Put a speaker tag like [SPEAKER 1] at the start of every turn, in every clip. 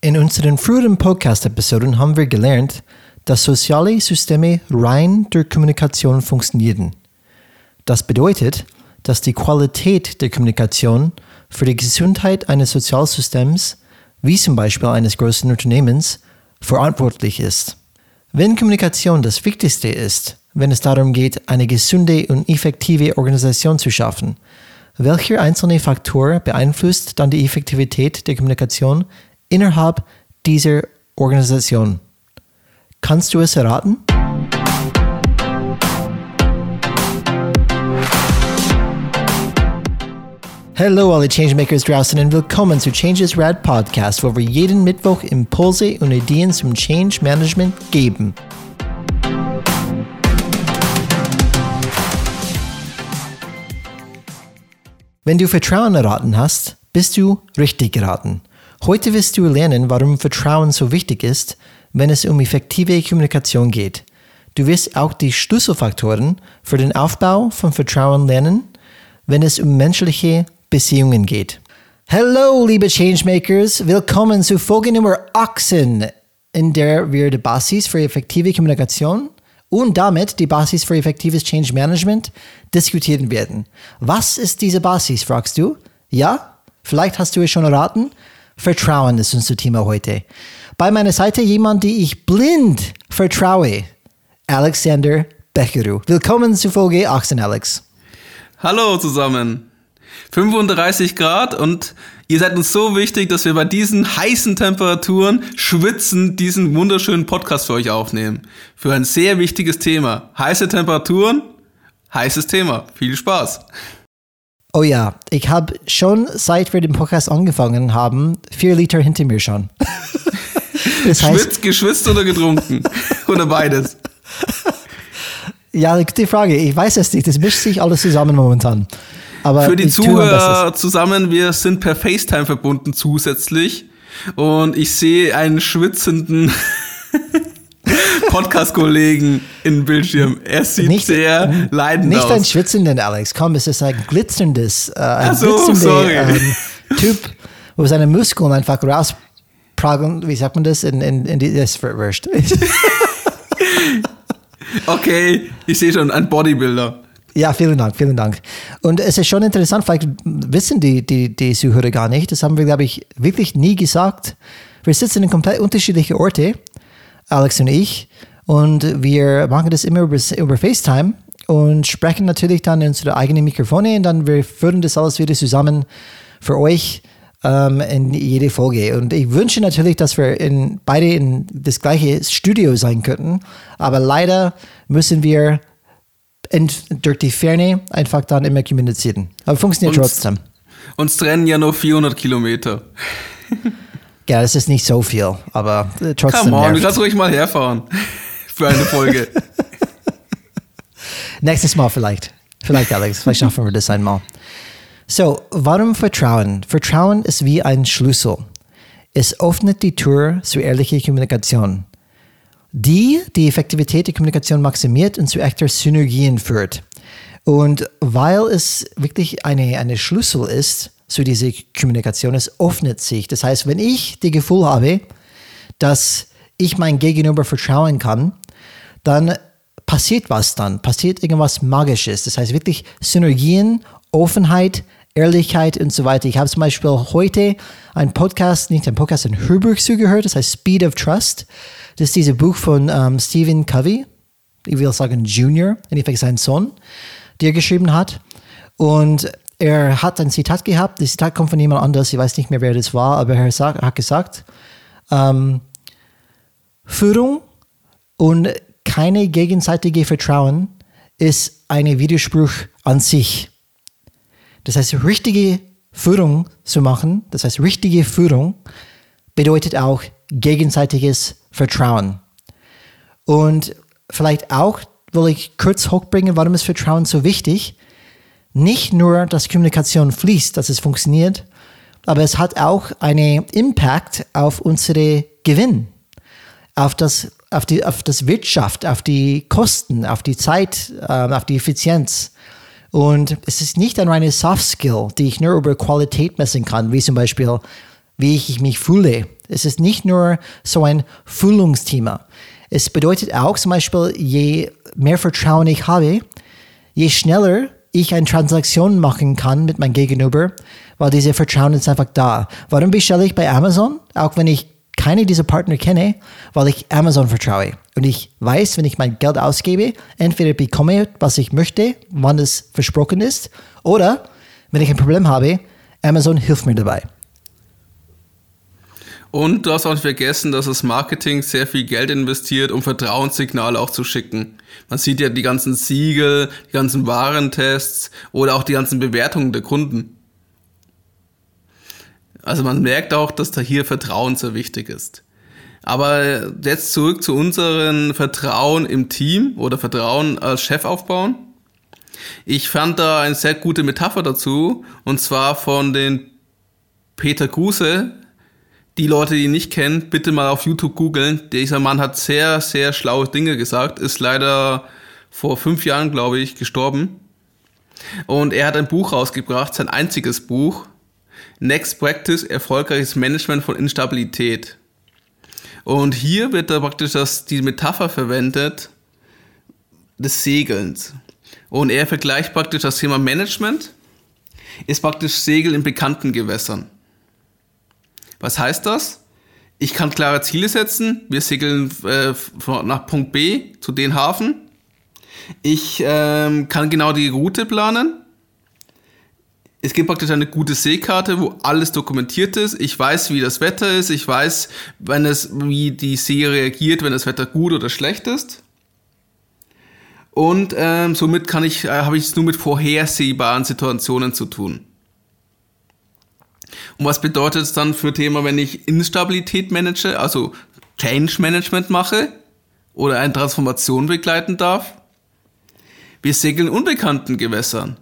[SPEAKER 1] In unseren früheren Podcast-Episoden haben wir gelernt, dass soziale Systeme rein durch Kommunikation funktionieren. Das bedeutet, dass die Qualität der Kommunikation für die Gesundheit eines Sozialsystems, wie zum Beispiel eines großen Unternehmens, verantwortlich ist. Wenn Kommunikation das Wichtigste ist, wenn es darum geht, eine gesunde und effektive Organisation zu schaffen, welcher einzelne Faktor beeinflusst dann die Effektivität der Kommunikation innerhalb dieser Organisation? Kannst du es erraten? Hallo alle Changemakers draußen und willkommen zu Changes Rad Podcast, wo wir jeden Mittwoch Impulse und Ideen zum Change Management geben. Wenn du Vertrauen erraten hast, bist du richtig geraten. Heute wirst du lernen, warum Vertrauen so wichtig ist, wenn es um effektive Kommunikation geht. Du wirst auch die Schlüsselfaktoren für den Aufbau von Vertrauen lernen, wenn es um menschliche Beziehungen geht. Hallo, liebe Changemakers, willkommen zu Folge Nummer 18, in der wir die Basis für effektive Kommunikation und damit die Basis für effektives Change Management diskutieren werden. Was ist diese Basis, fragst du? Ja, vielleicht hast du es schon erraten. Vertrauen ist unser Thema heute. Bei meiner Seite jemand, die ich blind vertraue, Alexander Becheru. Willkommen zu Folge 18, Alex.
[SPEAKER 2] Hallo zusammen. 35 Grad und ihr seid uns so wichtig, dass wir bei diesen heißen Temperaturen schwitzen diesen wunderschönen Podcast für euch aufnehmen. Für ein sehr wichtiges Thema. Heiße Temperaturen, heißes Thema. Viel Spaß.
[SPEAKER 1] Oh ja, ich habe schon seit wir den Podcast angefangen haben, vier Liter hinter mir schon.
[SPEAKER 2] das heißt, geschwitzt oder getrunken? oder beides?
[SPEAKER 1] Ja, gute Frage. Ich weiß es nicht. Das mischt sich alles zusammen momentan.
[SPEAKER 2] Aber Für die Zuhörer zusammen, wir sind per FaceTime verbunden zusätzlich. Und ich sehe einen schwitzenden Podcast-Kollegen im Bildschirm. Er sieht nicht, sehr leidend
[SPEAKER 1] nicht
[SPEAKER 2] aus.
[SPEAKER 1] Nicht ein schwitzenden Alex, komm, es ist ein glitzerndes, äh, ein so, glitzernder ähm, Typ, wo seine Muskeln einfach rauspragen, wie sagt man das, in, in, in die, das verwirrscht.
[SPEAKER 2] okay, ich sehe schon, ein Bodybuilder.
[SPEAKER 1] Ja, vielen Dank, vielen Dank. Und es ist schon interessant, vielleicht wissen die, die, die Zuhörer gar nicht, das haben wir, glaube ich, wirklich nie gesagt. Wir sitzen in komplett unterschiedlichen Orte, Alex und ich, und wir machen das immer über, über FaceTime und sprechen natürlich dann in unsere eigenen Mikrofone und dann wir führen das alles wieder zusammen für euch ähm, in jede Folge. Und ich wünsche natürlich, dass wir in, beide in das gleiche Studio sein könnten, aber leider müssen wir in, durch die Ferne einfach dann immer kommunizieren. Aber funktioniert uns, trotzdem.
[SPEAKER 2] Uns trennen ja nur 400 Kilometer.
[SPEAKER 1] ja, das ist nicht so viel, aber äh, trotzdem.
[SPEAKER 2] Come on, du kannst ruhig mal herfahren. Für eine Folge.
[SPEAKER 1] Nächstes Mal vielleicht. Vielleicht, Alex. Vielleicht schaffen wir das einmal. So, warum Vertrauen? Vertrauen ist wie ein Schlüssel. Es öffnet die Tür zu ehrlicher Kommunikation die die Effektivität der Kommunikation maximiert und zu echter Synergien führt. Und weil es wirklich eine, eine Schlüssel ist zu dieser Kommunikation, es öffnet sich. Das heißt, wenn ich das Gefühl habe, dass ich mein Gegenüber vertrauen kann, dann passiert was dann, passiert irgendwas Magisches. Das heißt wirklich Synergien, Offenheit, Ehrlichkeit und so weiter. Ich habe zum Beispiel heute einen Podcast, nicht einen Podcast, ein Hörbuch zugehört, das heißt Speed of Trust. Das ist dieses Buch von ähm, Stephen Covey, ich will sagen Junior, in Effekt sein Sohn, der geschrieben hat. Und er hat ein Zitat gehabt, das Zitat kommt von jemand anders, ich weiß nicht mehr, wer das war, aber er hat gesagt, ähm, Führung und keine gegenseitige Vertrauen ist ein Widerspruch an sich. Das heißt, richtige Führung zu machen, das heißt, richtige Führung bedeutet auch gegenseitiges Vertrauen. Und vielleicht auch will ich kurz hochbringen, warum ist Vertrauen so wichtig? Nicht nur, dass Kommunikation fließt, dass es funktioniert, aber es hat auch einen Impact auf unsere Gewinn, auf das, auf die, auf das Wirtschaft, auf die Kosten, auf die Zeit, äh, auf die Effizienz. Und es ist nicht ein reines Soft Skill, die ich nur über Qualität messen kann, wie zum Beispiel wie ich mich fühle. Es ist nicht nur so ein Fühlungsthema. Es bedeutet auch zum Beispiel, je mehr Vertrauen ich habe, je schneller ich eine Transaktion machen kann mit meinem Gegenüber, weil diese Vertrauen ist einfach da. Warum bestelle ich bei Amazon, auch wenn ich keine dieser Partner kenne, weil ich Amazon vertraue. Und ich weiß, wenn ich mein Geld ausgebe, entweder bekomme, was ich möchte, wann es versprochen ist, oder wenn ich ein Problem habe, Amazon hilft mir dabei.
[SPEAKER 2] Und du hast auch nicht vergessen, dass das Marketing sehr viel Geld investiert, um Vertrauenssignale auch zu schicken. Man sieht ja die ganzen Siegel, die ganzen Warentests oder auch die ganzen Bewertungen der Kunden. Also man merkt auch, dass da hier Vertrauen sehr wichtig ist. Aber jetzt zurück zu unserem Vertrauen im Team oder Vertrauen als Chef aufbauen. Ich fand da eine sehr gute Metapher dazu und zwar von den Peter Guse. Die Leute, die ihn nicht kennen, bitte mal auf YouTube googeln. Dieser Mann hat sehr, sehr schlaue Dinge gesagt, ist leider vor fünf Jahren, glaube ich, gestorben. Und er hat ein Buch rausgebracht, sein einziges Buch, Next Practice, erfolgreiches Management von Instabilität. Und hier wird da praktisch das, die Metapher verwendet des Segelns. Und er vergleicht praktisch das Thema Management, ist praktisch Segel in bekannten Gewässern. Was heißt das? Ich kann klare Ziele setzen. Wir segeln äh, nach Punkt B zu den Hafen. Ich ähm, kann genau die Route planen es gibt praktisch eine gute Seekarte, wo alles dokumentiert ist. Ich weiß, wie das Wetter ist. Ich weiß, wenn es, wie die See reagiert, wenn das Wetter gut oder schlecht ist. Und ähm, somit kann ich, äh, habe ich es nur mit vorhersehbaren Situationen zu tun. Und was bedeutet es dann für Thema, wenn ich Instabilität manage, also Change Management mache oder eine Transformation begleiten darf? Wir segeln unbekannten Gewässern.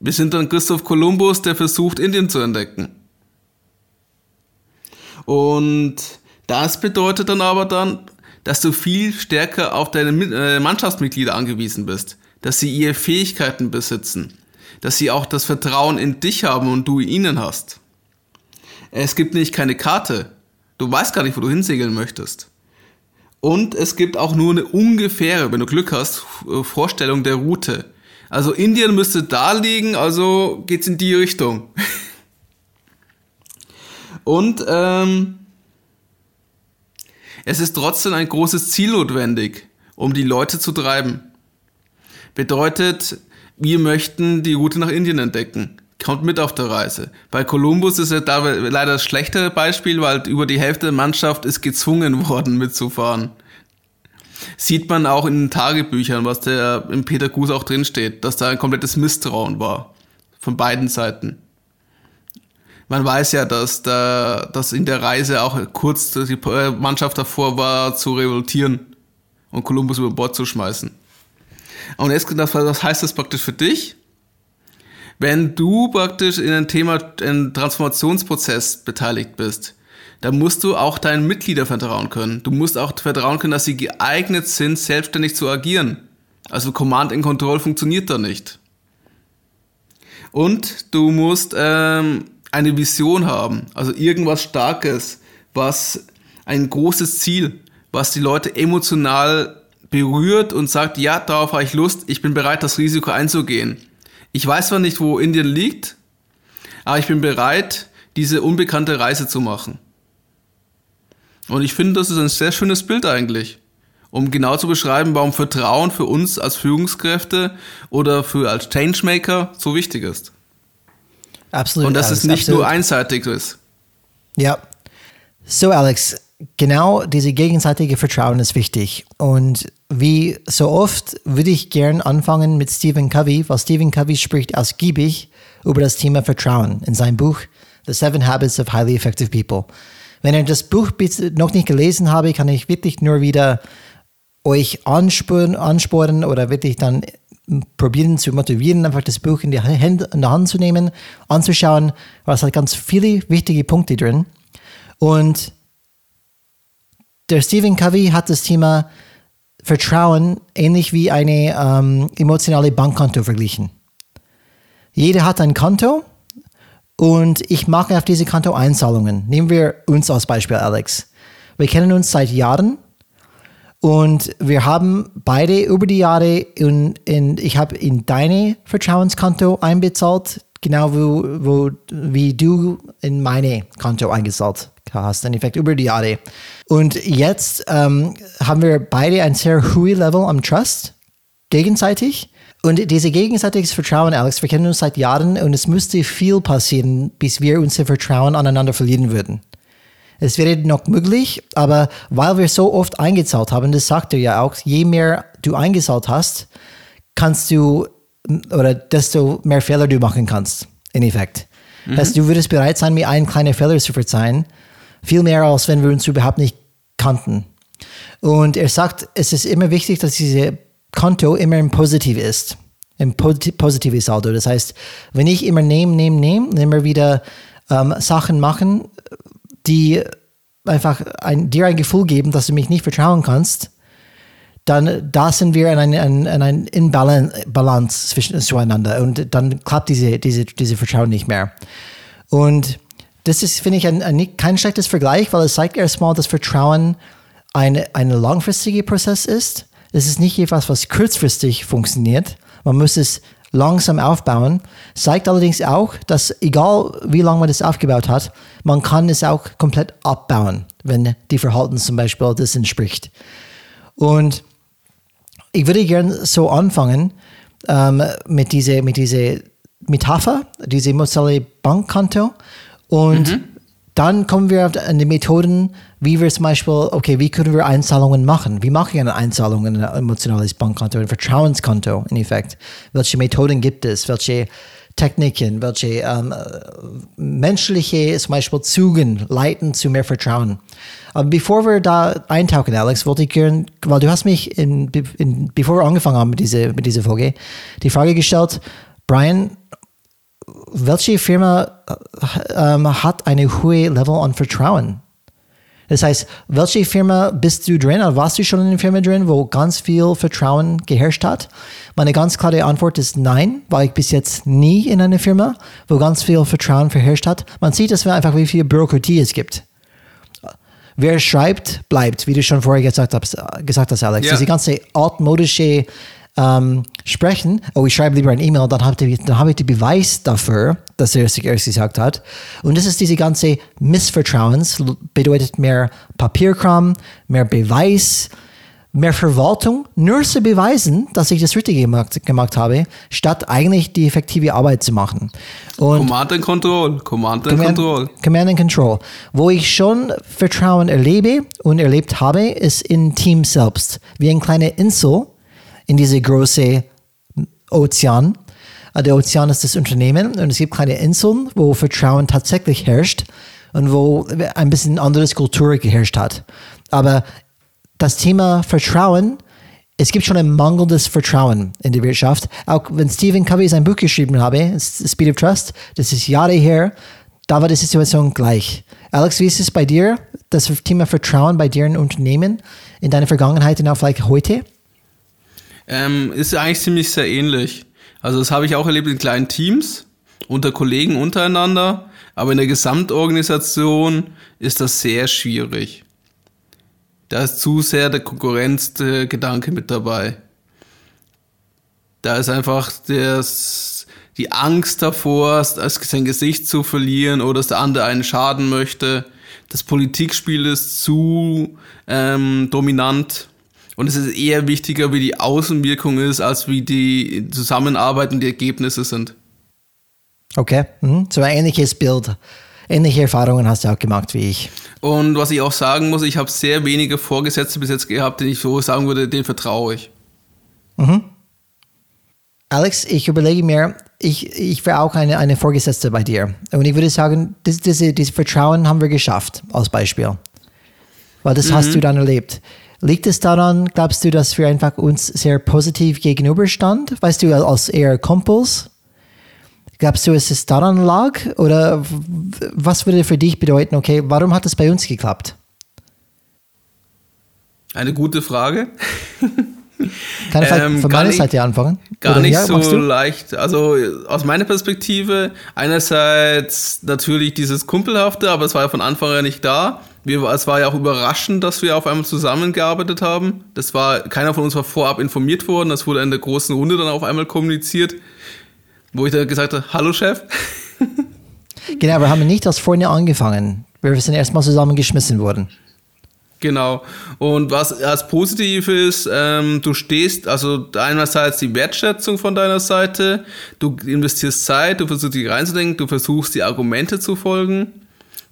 [SPEAKER 2] Wir sind dann Christoph Kolumbus, der versucht, Indien zu entdecken. Und das bedeutet dann aber dann, dass du viel stärker auf deine äh, Mannschaftsmitglieder angewiesen bist, dass sie ihre Fähigkeiten besitzen, dass sie auch das Vertrauen in dich haben und du ihnen hast. Es gibt nicht keine Karte. Du weißt gar nicht, wo du hinsegeln möchtest. Und es gibt auch nur eine ungefähre, wenn du Glück hast, Vorstellung der Route. Also Indien müsste da liegen, also geht's in die Richtung. Und ähm, es ist trotzdem ein großes Ziel notwendig, um die Leute zu treiben. Bedeutet, wir möchten die Route nach Indien entdecken. Kommt mit auf der Reise. Bei Kolumbus ist es da leider das schlechtere Beispiel, weil über die Hälfte der Mannschaft ist gezwungen worden mitzufahren sieht man auch in den Tagebüchern, was der im Peter Gus auch drinsteht, dass da ein komplettes Misstrauen war. Von beiden Seiten. Man weiß ja, dass, da, dass in der Reise auch kurz die Mannschaft davor war, zu revoltieren und Kolumbus über Bord zu schmeißen. Und jetzt, was heißt das praktisch für dich? Wenn du praktisch in einem Thema, einem Transformationsprozess beteiligt bist, da musst du auch deinen Mitgliedern vertrauen können. Du musst auch vertrauen können, dass sie geeignet sind, selbstständig zu agieren. Also Command and Control funktioniert da nicht. Und du musst ähm, eine Vision haben, also irgendwas Starkes, was ein großes Ziel, was die Leute emotional berührt und sagt, ja, darauf habe ich Lust, ich bin bereit, das Risiko einzugehen. Ich weiß zwar nicht, wo Indien liegt, aber ich bin bereit, diese unbekannte Reise zu machen. Und ich finde, das ist ein sehr schönes Bild eigentlich, um genau zu beschreiben, warum Vertrauen für uns als Führungskräfte oder für als Changemaker so wichtig ist.
[SPEAKER 1] Absolut.
[SPEAKER 2] Und dass Alex, es nicht absolut. nur einseitig ist.
[SPEAKER 1] Ja. So, Alex, genau diese gegenseitige Vertrauen ist wichtig. Und wie so oft würde ich gern anfangen mit Stephen Covey, weil Stephen Covey spricht ausgiebig über das Thema Vertrauen in seinem Buch The Seven Habits of Highly Effective People. Wenn ihr das Buch noch nicht gelesen habe, kann ich wirklich nur wieder euch ansporen, ansporen oder wirklich dann probieren zu motivieren, einfach das Buch in die Hand, in die Hand zu nehmen, anzuschauen, weil es hat ganz viele wichtige Punkte drin. Und der Stephen Covey hat das Thema Vertrauen ähnlich wie eine ähm, emotionale Bankkonto verglichen. Jeder hat ein Konto und ich mache auf diese Konto Einzahlungen. Nehmen wir uns als Beispiel, Alex. Wir kennen uns seit Jahren und wir haben beide über die Jahre in, in ich habe in deine Vertrauenskonto einbezahlt, genau wo, wo, wie du in meine Konto eingezahlt hast, in Effekt über die Jahre. Und jetzt ähm, haben wir beide ein sehr hohes Level am Trust, gegenseitig. Und diese gegenseitiges Vertrauen, Alex, wir kennen uns seit Jahren und es müsste viel passieren, bis wir unser Vertrauen aneinander verlieren würden. Es wäre noch möglich, aber weil wir so oft eingezahlt haben, das sagt er ja auch, je mehr du eingezahlt hast, kannst du oder desto mehr Fehler du machen kannst, in Effekt. Mhm. Dass du würdest bereit sein, mir einen kleinen Fehler zu verzeihen, viel mehr als wenn wir uns überhaupt nicht kannten. Und er sagt, es ist immer wichtig, dass diese Konto immer im Positiv ist. Im positives Saldo. Das heißt, wenn ich immer nehme, nehme, nehme, immer wieder ähm, Sachen machen, die einfach ein, dir ein Gefühl geben, dass du mich nicht vertrauen kannst, dann da sind wir in einer ein, ein Inbalance zwischen zueinander und dann klappt diese, diese, diese Vertrauen nicht mehr. Und das ist, finde ich, ein, ein, kein schlechtes Vergleich, weil es zeigt erstmal, dass Vertrauen ein, ein langfristiger Prozess ist. Es ist nicht etwas, was kurzfristig funktioniert. Man muss es langsam aufbauen. Zeigt allerdings auch, dass egal wie lange man das aufgebaut hat, man kann es auch komplett abbauen, wenn die Verhalten zum Beispiel das entspricht. Und ich würde gerne so anfangen ähm, mit dieser mit diese Metapher, diese emotionale Bankkonto und mhm. dann kommen wir auf die Methoden, wie wir zum Beispiel, okay, wie können wir Einzahlungen machen? Wie mache ich eine Einzahlung in ein emotionales Bankkonto, ein Vertrauenskonto in Effekt? Welche Methoden gibt es? Welche Techniken, welche ähm, menschliche zum Beispiel Zügen leiten zu mehr Vertrauen? Aber bevor wir da eintauchen, Alex, wollte ich gerne, weil du hast mich, in, in, bevor wir angefangen haben mit dieser, mit dieser Folge, die Frage gestellt, Brian, welche Firma ähm, hat eine hohe Level an Vertrauen? Das heißt, welche Firma bist du drin oder warst du schon in einer Firma drin, wo ganz viel Vertrauen geherrscht hat? Meine ganz klare Antwort ist nein, war ich bis jetzt nie in einer Firma, wo ganz viel Vertrauen verherrscht hat. Man sieht es einfach, wie viel Bürokratie es gibt. Wer schreibt, bleibt, wie du schon vorher gesagt hast, gesagt hast Alex. Ja. Diese ganze altmodische ähm, sprechen, oh, ich schreibe lieber ein E-Mail, dann habe ich, hab ich den Beweis dafür, dass er es erst gesagt hat. Und das ist diese ganze Missvertrauens, bedeutet mehr Papierkram, mehr Beweis, mehr Verwaltung, nur zu beweisen, dass ich das Richtige gemacht, gemacht habe, statt eigentlich die effektive Arbeit zu machen.
[SPEAKER 2] Und Command and Control, Command and Command, Control.
[SPEAKER 1] Command and Control. Wo ich schon Vertrauen erlebe und erlebt habe, ist in Team selbst. Wie eine kleine Insel, in diese große Ozean. Äh, der Ozean ist das Unternehmen und es gibt kleine Inseln, wo Vertrauen tatsächlich herrscht und wo ein bisschen anderes Kultur geherrscht hat. Aber das Thema Vertrauen, es gibt schon ein mangelndes Vertrauen in der Wirtschaft. Auch wenn Stephen Covey sein Buch geschrieben habe, Speed of Trust, das ist Jahre her, da war die Situation gleich. Alex, wie ist es bei dir, das Thema Vertrauen bei dir in Unternehmen, in deiner Vergangenheit und auch vielleicht heute?
[SPEAKER 2] Ähm, ist eigentlich ziemlich sehr ähnlich. Also das habe ich auch erlebt in kleinen Teams, unter Kollegen untereinander, aber in der Gesamtorganisation ist das sehr schwierig. Da ist zu sehr der Konkurrenzgedanke mit dabei. Da ist einfach das, die Angst davor, sein Gesicht zu verlieren oder dass der andere einen schaden möchte. Das Politikspiel ist zu ähm, dominant und es ist eher wichtiger, wie die Außenwirkung ist, als wie die Zusammenarbeit und die Ergebnisse sind.
[SPEAKER 1] Okay, mhm. so ein ähnliches Bild. Ähnliche Erfahrungen hast du auch gemacht wie ich.
[SPEAKER 2] Und was ich auch sagen muss, ich habe sehr wenige Vorgesetzte bis jetzt gehabt, denen ich so sagen würde, denen vertraue ich.
[SPEAKER 1] Mhm. Alex, ich überlege mir, ich, ich wäre auch eine, eine Vorgesetzte bei dir. Und ich würde sagen, das, diese, dieses Vertrauen haben wir geschafft, als Beispiel. Weil das mhm. hast du dann erlebt. Liegt es daran, glaubst du, dass wir einfach uns sehr positiv gegenüberstand? Weißt du, als eher Kumpels? Glaubst du, es daran lag? Oder was würde für dich bedeuten, okay, warum hat es bei uns geklappt?
[SPEAKER 2] Eine gute Frage.
[SPEAKER 1] Kann ich ähm, von meiner Seite anfangen?
[SPEAKER 2] Gar Oder nicht ja, so leicht. Also aus meiner Perspektive, einerseits natürlich dieses Kumpelhafte, aber es war ja von Anfang an nicht da. Wir, es war ja auch überraschend, dass wir auf einmal zusammengearbeitet haben. Das war, keiner von uns war vorab informiert worden. Das wurde in der großen Runde dann auf einmal kommuniziert, wo ich dann gesagt habe, hallo Chef.
[SPEAKER 1] Genau, wir haben nicht als vorne angefangen. Wir sind erstmal zusammengeschmissen worden.
[SPEAKER 2] Genau. Und was als positiv ist, ähm, du stehst, also einerseits die Wertschätzung von deiner Seite, du investierst Zeit, du versuchst dich reinzudenken, du versuchst die Argumente zu folgen,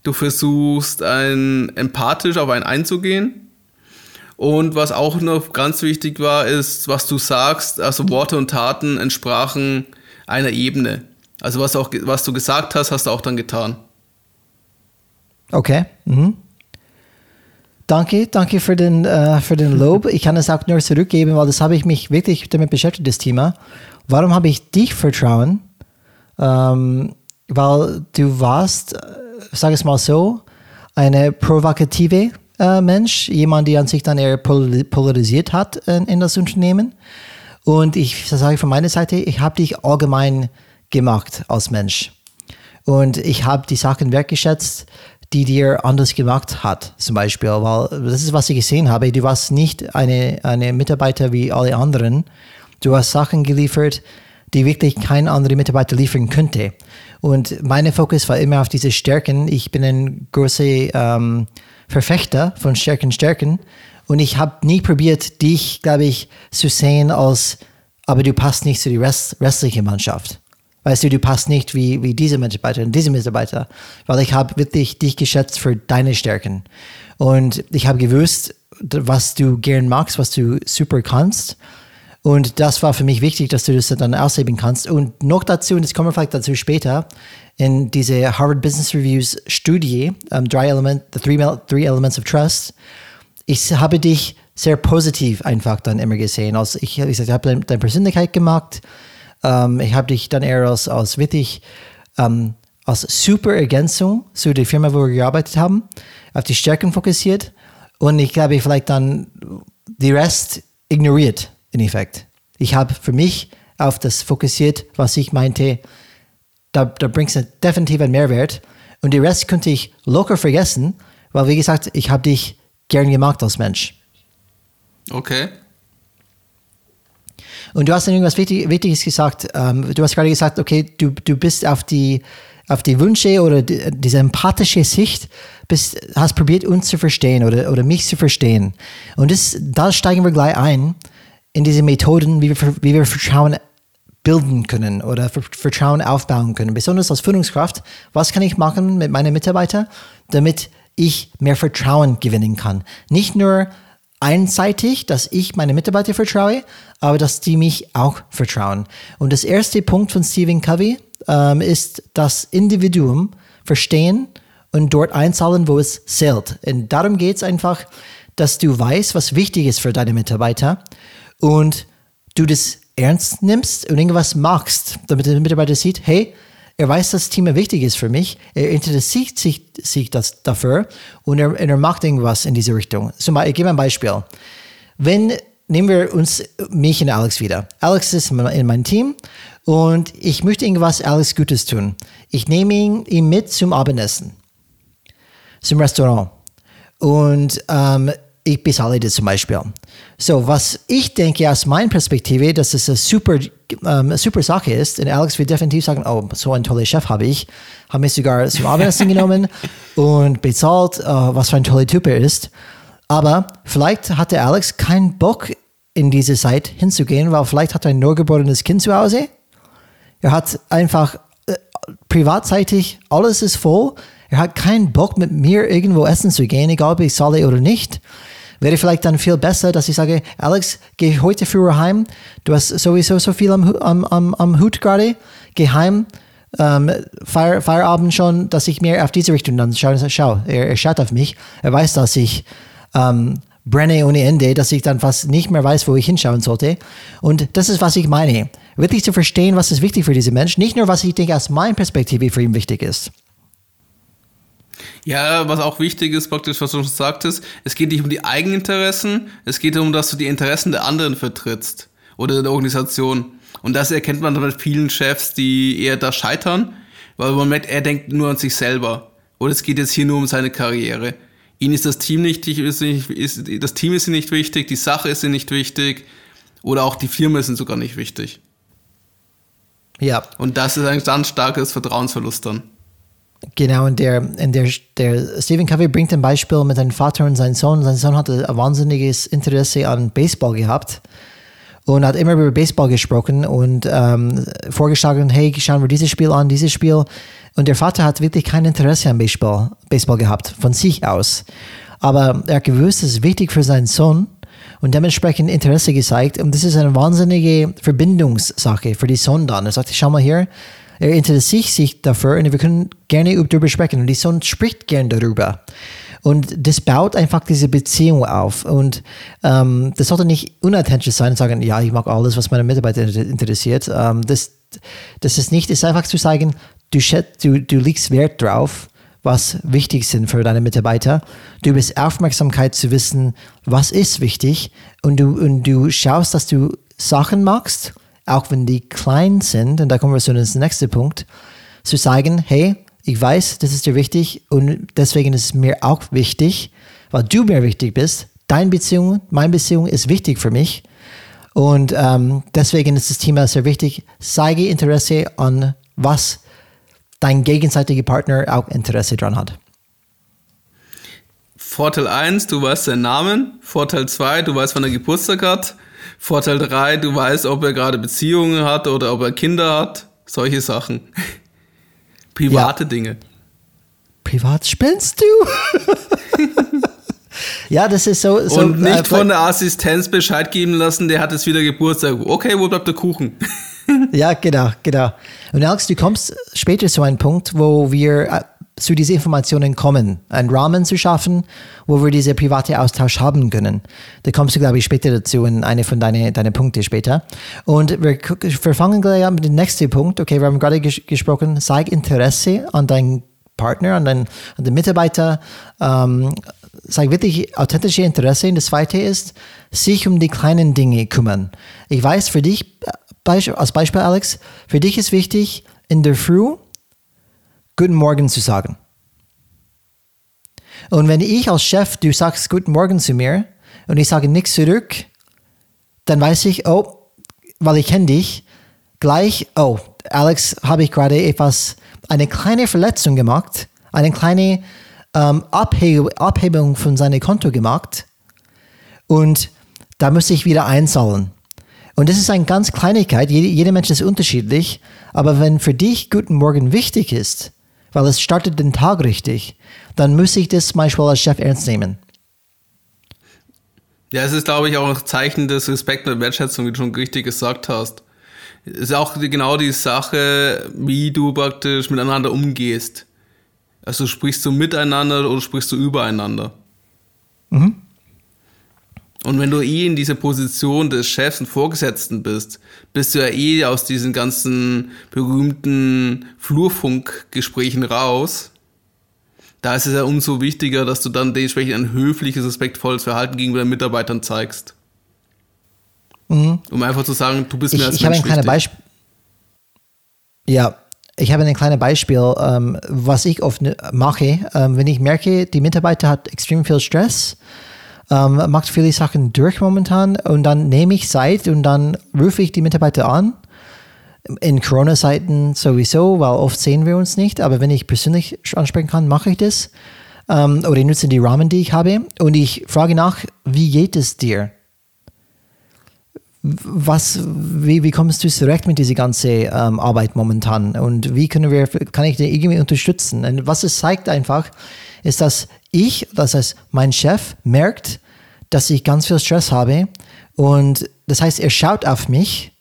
[SPEAKER 2] du versuchst ein, empathisch auf einen einzugehen. Und was auch noch ganz wichtig war, ist, was du sagst, also Worte und Taten entsprachen einer Ebene. Also was, auch, was du gesagt hast, hast du auch dann getan.
[SPEAKER 1] Okay. Mhm. Danke, danke für den, äh, für den Lob. Ich kann es auch nur zurückgeben, weil das habe ich mich wirklich damit beschäftigt, das Thema. Warum habe ich dich vertrauen? Ähm, weil du warst, äh, sag es mal so, eine provokative äh, Mensch, jemand, der sich dann eher polarisiert hat in, in das Unternehmen. Und ich sage von meiner Seite, ich habe dich allgemein gemacht als Mensch. Und ich habe die Sachen wertgeschätzt, die dir anders gemacht hat, zum Beispiel. Weil das ist, was ich gesehen habe. Du warst nicht eine, eine Mitarbeiter wie alle anderen. Du hast Sachen geliefert, die wirklich kein anderer Mitarbeiter liefern könnte. Und mein Fokus war immer auf diese Stärken. Ich bin ein großer ähm, Verfechter von Stärken, Stärken. Und ich habe nie probiert, dich, glaube ich, zu sehen als, aber du passt nicht zu der Rest, restlichen Mannschaft. Weißt du, du passt nicht wie, wie diese Mitarbeiter und diese Mitarbeiter, weil ich habe wirklich dich geschätzt für deine Stärken. Und ich habe gewusst, was du gern magst, was du super kannst. Und das war für mich wichtig, dass du das dann ausleben kannst. Und noch dazu, und das kommen wir vielleicht dazu später, in diese Harvard Business Reviews Studie, um, drei Element, The three, three Elements of Trust, ich habe dich sehr positiv einfach dann immer gesehen. Also ich, ich, ich habe deine Persönlichkeit gemacht, ähm, ich habe dich dann eher als, als wirklich ähm, als super Ergänzung zu der Firma, wo wir gearbeitet haben, auf die Stärken fokussiert und ich glaube, vielleicht dann die Rest ignoriert in Effekt. Ich habe für mich auf das fokussiert, was ich meinte, da, da bringst du definitiv einen Mehrwert und die Rest könnte ich locker vergessen, weil wie gesagt, ich habe dich gern gemacht als Mensch.
[SPEAKER 2] Okay.
[SPEAKER 1] Und du hast dann irgendwas Wichtig, Wichtiges gesagt. Ähm, du hast gerade gesagt, okay, du, du bist auf die, auf die Wünsche oder die, diese empathische Sicht, bist, hast probiert, uns zu verstehen oder, oder mich zu verstehen. Und das, da steigen wir gleich ein in diese Methoden, wie wir, wie wir Vertrauen bilden können oder Vertrauen aufbauen können. Besonders als Führungskraft, was kann ich machen mit meinen Mitarbeitern, damit ich mehr Vertrauen gewinnen kann. Nicht nur einseitig, dass ich meine Mitarbeiter vertraue, aber dass die mich auch vertrauen. Und das erste Punkt von Stephen Covey ähm, ist das Individuum verstehen und dort einzahlen, wo es zählt. Und darum geht es einfach, dass du weißt, was wichtig ist für deine Mitarbeiter und du das ernst nimmst und irgendwas machst, damit der Mitarbeiter sieht, hey, er weiß, dass das Thema wichtig ist für mich. Er interessiert sich, sich das dafür und er, er macht irgendwas in diese Richtung. Zum ich gebe ein Beispiel. Wenn, nehmen wir uns mich und Alex wieder. Alex ist in meinem Team und ich möchte irgendwas Alex Gutes tun. Ich nehme ihn, ihn mit zum Abendessen, zum Restaurant. Und ähm, ich bezahle das zum Beispiel. So, was ich denke aus meiner Perspektive, dass es eine super, ähm, super Sache ist, und Alex wird definitiv sagen, oh, so einen tollen Chef habe ich, habe mich sogar zum Abendessen genommen und bezahlt, uh, was für ein toller Typ er ist. Aber vielleicht hatte Alex keinen Bock, in diese Zeit hinzugehen, weil vielleicht hat er ein neugeborenes Kind zu Hause. Er hat einfach äh, privatseitig, alles ist voll. Er hat keinen Bock, mit mir irgendwo essen zu gehen, egal ob ich zahle oder nicht. Wäre vielleicht dann viel besser, dass ich sage, Alex, geh heute früher heim. Du hast sowieso so viel am, am, am, am Hut gerade. Geh heim. Ähm, Feier, Feierabend schon, dass ich mir auf diese Richtung dann schaue. Schau, er, er schaut auf mich. Er weiß, dass ich ähm, brenne ohne Ende, dass ich dann fast nicht mehr weiß, wo ich hinschauen sollte. Und das ist, was ich meine. Wirklich zu verstehen, was ist wichtig für diesen Menschen. Nicht nur, was ich denke, aus meiner Perspektive für ihn wichtig ist.
[SPEAKER 2] Ja, was auch wichtig ist, praktisch, was du schon sagtest, es geht nicht um die Eigeninteressen, es geht darum, dass du die Interessen der anderen vertrittst oder der Organisation. Und das erkennt man bei vielen Chefs, die eher da scheitern, weil man merkt, er denkt nur an sich selber. Oder es geht jetzt hier nur um seine Karriere. Ihnen ist das Team nicht, ist nicht ist, das Team ist ihm nicht wichtig, die Sache ist ihm nicht wichtig oder auch die Firma sind sogar nicht wichtig.
[SPEAKER 1] Ja.
[SPEAKER 2] Und das ist ein ganz starkes Vertrauensverlust dann.
[SPEAKER 1] Genau, und der, und der, der Stephen Covey bringt ein Beispiel mit seinem Vater und seinem Sohn. Sein Sohn hatte ein wahnsinniges Interesse an Baseball gehabt und hat immer über Baseball gesprochen und ähm, vorgeschlagen, hey, schauen wir dieses Spiel an, dieses Spiel. Und der Vater hat wirklich kein Interesse an Baseball, Baseball gehabt, von sich aus. Aber er hat gewusst, es ist wichtig für seinen Sohn und dementsprechend Interesse gezeigt. Und das ist eine wahnsinnige Verbindungssache für die Sohn dann. Er sagte, schau mal hier, er interessiert sich dafür und wir können gerne darüber sprechen. Und die Sohn spricht gerne darüber. Und das baut einfach diese Beziehung auf. Und ähm, das sollte nicht unauthentisch sein und sagen, ja, ich mag alles, was meine Mitarbeiter interessiert. Ähm, das, das ist nicht, ist einfach zu sagen, du, du, du legst Wert drauf, was wichtig sind für deine Mitarbeiter. Du bist Aufmerksamkeit zu wissen, was ist wichtig. Und du, und du schaust, dass du Sachen machst, auch wenn die klein sind, und da kommen wir zu dem nächsten Punkt, zu sagen, hey, ich weiß, das ist dir wichtig und deswegen ist es mir auch wichtig, weil du mir wichtig bist. Deine Beziehung, meine Beziehung ist wichtig für mich. Und ähm, deswegen ist das Thema sehr wichtig. Zeige Interesse an, was dein gegenseitiger Partner auch Interesse daran hat.
[SPEAKER 2] Vorteil 1, du weißt seinen Namen. Vorteil 2, du weißt, wann er Geburtstag hat. Vorteil 3, du weißt, ob er gerade Beziehungen hat oder ob er Kinder hat. Solche Sachen. Private ja. Dinge.
[SPEAKER 1] Privat spinnst du? ja, das ist so. so
[SPEAKER 2] Und nicht äh, von der Assistenz Bescheid geben lassen, der hat jetzt wieder Geburtstag. Okay, wo bleibt der Kuchen?
[SPEAKER 1] ja, genau, genau. Und Alex, du kommst später zu einem Punkt, wo wir äh, zu diesen Informationen kommen, einen Rahmen zu schaffen, wo wir diese private Austausch haben können. Da kommst du, glaube ich, später dazu in eine von deinen deine Punkte später. Und wir, wir fangen gleich an mit dem nächsten Punkt. Okay, wir haben gerade ges gesprochen, zeig Interesse an deinen Partner, an den, an den Mitarbeiter. Ähm, zeig wirklich authentische Interesse. Und das zweite ist, sich um die kleinen Dinge kümmern. Ich weiß, für dich, als Beispiel, Alex, für dich ist wichtig, in der Früh Guten Morgen zu sagen. Und wenn ich als Chef, du sagst Guten Morgen zu mir und ich sage nichts zurück, dann weiß ich, oh, weil ich kenne dich, gleich, oh, Alex, habe ich gerade etwas, eine kleine Verletzung gemacht, eine kleine ähm, Abheb Abhebung von seinem Konto gemacht und da muss ich wieder einzahlen. Und das ist eine ganz Kleinigkeit, jede, jeder Mensch ist unterschiedlich, aber wenn für dich Guten Morgen wichtig ist, weil es startet den Tag richtig, dann muss ich das manchmal als Chef ernst nehmen.
[SPEAKER 2] Ja, es ist, glaube ich, auch ein Zeichen des Respekt und Wertschätzung, wie du schon richtig gesagt hast. Es ist auch genau die Sache, wie du praktisch miteinander umgehst. Also sprichst du miteinander oder sprichst du übereinander? Mhm. Und wenn du eh in dieser Position des Chefs und Vorgesetzten bist, bist du ja eh aus diesen ganzen berühmten Flurfunkgesprächen raus. Da ist es ja umso wichtiger, dass du dann dementsprechend ein höfliches, respektvolles Verhalten gegenüber den Mitarbeitern zeigst. Mhm. Um einfach zu sagen, du bist
[SPEAKER 1] ich,
[SPEAKER 2] mir als
[SPEAKER 1] ich Mensch
[SPEAKER 2] habe ein kleines
[SPEAKER 1] Beispiel. Ja, ich habe ein kleines Beispiel, ähm, was ich oft mache, ähm, wenn ich merke, die Mitarbeiter hat extrem viel Stress ähm, macht viele Sachen durch momentan und dann nehme ich Zeit und dann rufe ich die Mitarbeiter an. In Corona-Zeiten sowieso, weil oft sehen wir uns nicht, aber wenn ich persönlich ansprechen kann, mache ich das. Ähm, oder ich nutze die Rahmen, die ich habe und ich frage nach, wie geht es dir? was, wie, wie kommst du zurecht mit dieser ganzen ähm, Arbeit momentan und wie können wir, kann ich dich irgendwie unterstützen? Und was es zeigt einfach, ist, dass ich, das heißt mein Chef, merkt, dass ich ganz viel Stress habe und das heißt, er schaut auf mich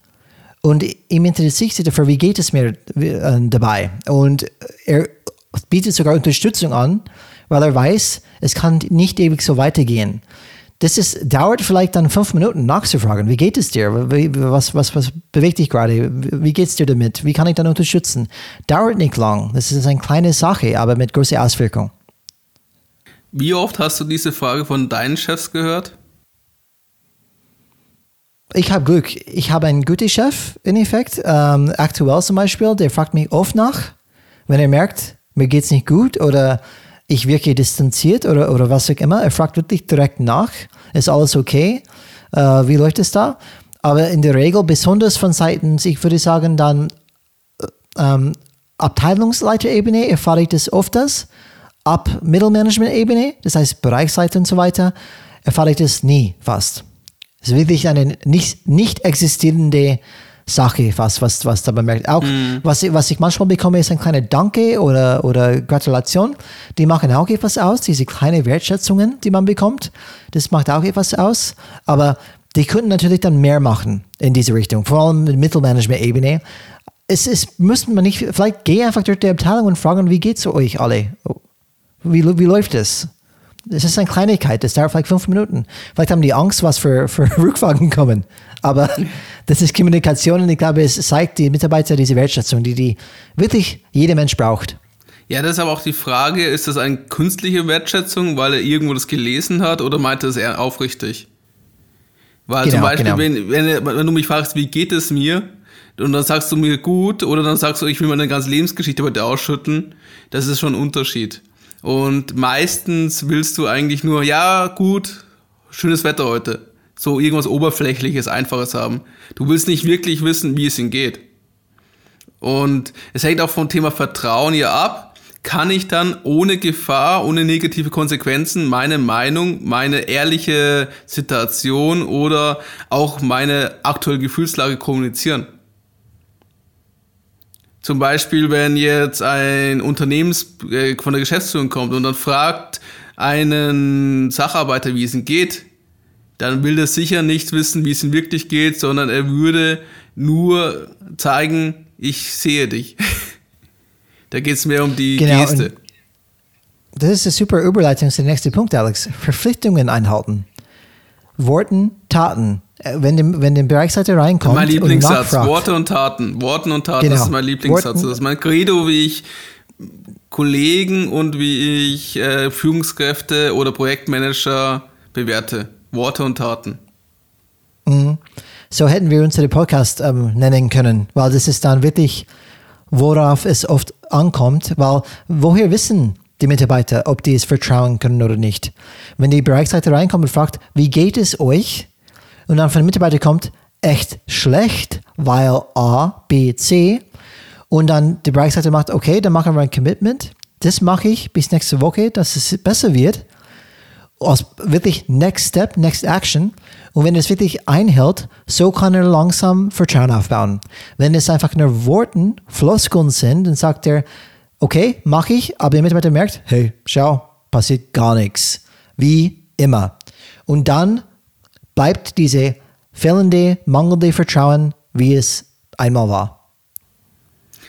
[SPEAKER 1] und ihm interessiert sich dafür, wie geht es mir äh, dabei und er bietet sogar Unterstützung an, weil er weiß, es kann nicht ewig so weitergehen das ist, dauert vielleicht dann fünf Minuten nachzufragen. Wie geht es dir? Was, was, was bewegt dich gerade? Wie geht es dir damit? Wie kann ich dann unterstützen? Dauert nicht lang. Das ist eine kleine Sache, aber mit großer Auswirkung.
[SPEAKER 2] Wie oft hast du diese Frage von deinen Chefs gehört?
[SPEAKER 1] Ich habe Glück. Ich habe einen guten Chef, in Effekt. Ähm, aktuell zum Beispiel, der fragt mich oft nach, wenn er merkt, mir geht es nicht gut oder ich wirke distanziert oder, oder was auch immer. Er fragt wirklich direkt nach, ist alles okay? Äh, wie läuft es da? Aber in der Regel, besonders von Seiten, ich würde sagen, dann äh, ähm, Abteilungsleiterebene erfahre ich das öfters. Ab Mittelmanagement-Ebene, das heißt Bereichsleiter und so weiter, erfahre ich das nie fast. Es ist wirklich eine nicht, nicht existierende Sache, was, was, was da bemerkt. Auch, mm. was, was ich manchmal bekomme, ist ein kleiner Danke oder, oder Gratulation. Die machen auch etwas aus, diese kleinen Wertschätzungen, die man bekommt. Das macht auch etwas aus. Aber die könnten natürlich dann mehr machen in diese Richtung, vor allem mit Mittelmanagement-Ebene. Es ist, müssten man nicht, vielleicht geh einfach durch die Abteilung und fragen, wie geht's euch alle? Wie, wie läuft es? Es ist eine Kleinigkeit, das dauert vielleicht fünf Minuten. Vielleicht haben die Angst, was für, für Rückfragen kommen. Aber das ist Kommunikation und ich glaube, es zeigt die Mitarbeiter diese Wertschätzung, die, die wirklich jeder Mensch braucht.
[SPEAKER 2] Ja, das ist aber auch die Frage, ist das eine künstliche Wertschätzung, weil er irgendwo das gelesen hat oder meint er es eher aufrichtig? Weil genau, zum Beispiel, genau. wenn, wenn, wenn du mich fragst, wie geht es mir, und dann sagst du mir gut, oder dann sagst du, ich will meine ganze Lebensgeschichte dir ausschütten, das ist schon ein Unterschied. Und meistens willst du eigentlich nur, ja, gut, schönes Wetter heute. So irgendwas Oberflächliches, Einfaches haben. Du willst nicht wirklich wissen, wie es ihnen geht. Und es hängt auch vom Thema Vertrauen hier ab. Kann ich dann ohne Gefahr, ohne negative Konsequenzen meine Meinung, meine ehrliche Situation oder auch meine aktuelle Gefühlslage kommunizieren? Zum Beispiel, wenn jetzt ein Unternehmens äh, von der Geschäftsführung kommt und dann fragt einen Sacharbeiter, wie es ihm geht, dann will er sicher nicht wissen, wie es ihm wirklich geht, sondern er würde nur zeigen, ich sehe dich. da geht es mehr um die genau, Geste.
[SPEAKER 1] Das ist eine super Überleitung zu dem nächsten Punkt, Alex. Verpflichtungen einhalten. Worten, Taten. Äh, wenn, dem, wenn der Bereichsleiter reinkommt.
[SPEAKER 2] Mein Lieblingssatz, und Worte und Taten. Worte und Taten, genau. das ist mein Lieblingssatz. Worten. Das ist mein Credo, wie ich Kollegen und wie ich äh, Führungskräfte oder Projektmanager bewerte. Worte und Taten.
[SPEAKER 1] Mhm. So hätten wir unseren Podcast ähm, nennen können, weil das ist dann wirklich, worauf es oft ankommt, weil woher wissen die Mitarbeiter, ob die es vertrauen können oder nicht? Wenn die Bereichsleiter reinkommt und fragt, wie geht es euch? Und dann von den Mitarbeitern kommt, echt schlecht, weil A, B, C. Und dann die Bereichsleiter macht, okay, dann machen wir ein Commitment. Das mache ich bis nächste Woche, dass es besser wird. Als wirklich Next Step, Next Action. Und wenn es wirklich einhält, so kann er langsam Vertrauen aufbauen. Wenn es einfach nur Worten, Floskeln sind, dann sagt er, okay, mache ich, aber der Mitarbeiter merkt, hey, schau, passiert gar nichts. Wie immer. Und dann bleibt diese fehlende, mangelnde Vertrauen, wie es einmal war.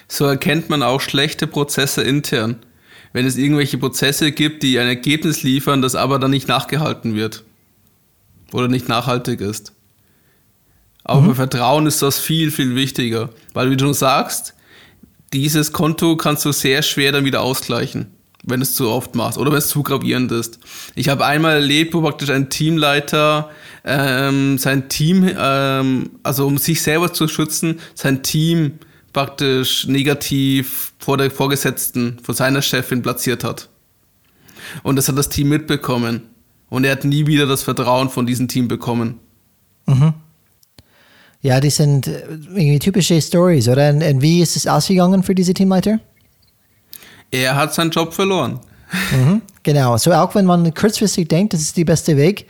[SPEAKER 2] So erkennt man auch schlechte Prozesse intern. Wenn es irgendwelche Prozesse gibt, die ein Ergebnis liefern, das aber dann nicht nachgehalten wird. Oder nicht nachhaltig ist. Aber mhm. bei Vertrauen ist das viel, viel wichtiger. Weil, wie du sagst, dieses Konto kannst du sehr schwer dann wieder ausgleichen, wenn es zu oft machst oder wenn es zu gravierend ist. Ich habe einmal erlebt, wo praktisch ein Teamleiter ähm, sein Team, ähm, also um sich selber zu schützen, sein Team praktisch negativ vor der Vorgesetzten, von seiner Chefin platziert hat. Und das hat das Team mitbekommen. Und er hat nie wieder das Vertrauen von diesem Team bekommen.
[SPEAKER 1] Mhm. Ja, die sind äh, irgendwie typische Stories, oder? Und, und wie ist es ausgegangen für diese Teamleiter?
[SPEAKER 2] Er hat seinen Job verloren.
[SPEAKER 1] Mhm, genau. So auch wenn man kurzfristig denkt, das ist der beste Weg,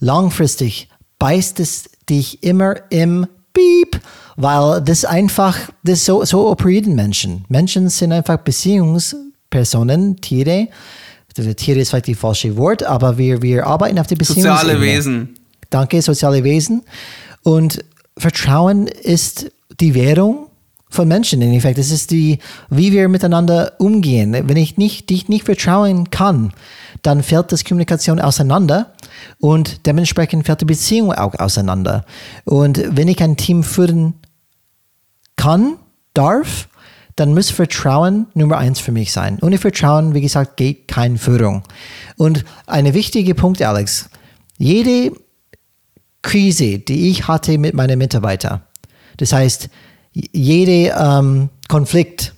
[SPEAKER 1] langfristig beißt es dich immer im Piep, weil das einfach, das so, so operieren Menschen. Menschen sind einfach Beziehungspersonen, Tiere. Tiere ist vielleicht die falsche Wort, aber wir, wir arbeiten auf die Beziehung.
[SPEAKER 2] Soziale Wesen.
[SPEAKER 1] Danke, soziale Wesen. Und Vertrauen ist die Währung von Menschen in Effekt. Das ist die, wie wir miteinander umgehen. Wenn ich nicht, dich nicht vertrauen kann, dann fällt das Kommunikation auseinander und dementsprechend fällt die Beziehung auch auseinander. Und wenn ich ein Team führen kann, darf, dann muss Vertrauen Nummer eins für mich sein. Ohne Vertrauen, wie gesagt, geht keine Führung. Und ein wichtiger Punkt, Alex, jede Krise, die ich hatte mit meinen Mitarbeitern, das heißt, jede ähm, Konflikt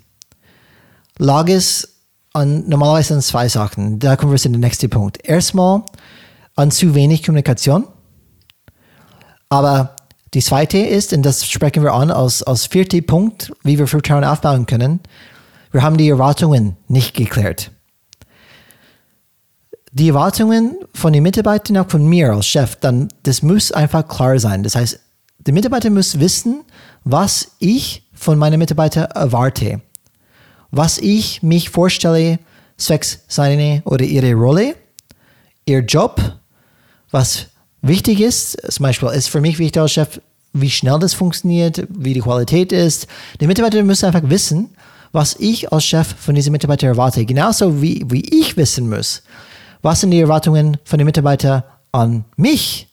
[SPEAKER 1] lag es an, normalerweise an zwei Sachen. Da kommen wir zu dem nächsten Punkt. Erstmal an zu wenig Kommunikation. Aber die zweite ist, und das sprechen wir an als, als vierter Punkt, wie wir Vertrauen aufbauen können, wir haben die Erwartungen nicht geklärt. Die Erwartungen von den Mitarbeitern, auch von mir als Chef, dann, das muss einfach klar sein. Das heißt, der Mitarbeiter muss wissen, was ich von meinen Mitarbeitern erwarte, was ich mich vorstelle, zwecks seine oder ihre Rolle, ihr Job, was wichtig ist. Zum Beispiel ist für mich wichtig als Chef, wie schnell das funktioniert, wie die Qualität ist. Die Mitarbeiter müssen einfach wissen, was ich als Chef von diesen Mitarbeitern erwarte. Genauso wie, wie ich wissen muss, was sind die Erwartungen von den Mitarbeitern an mich.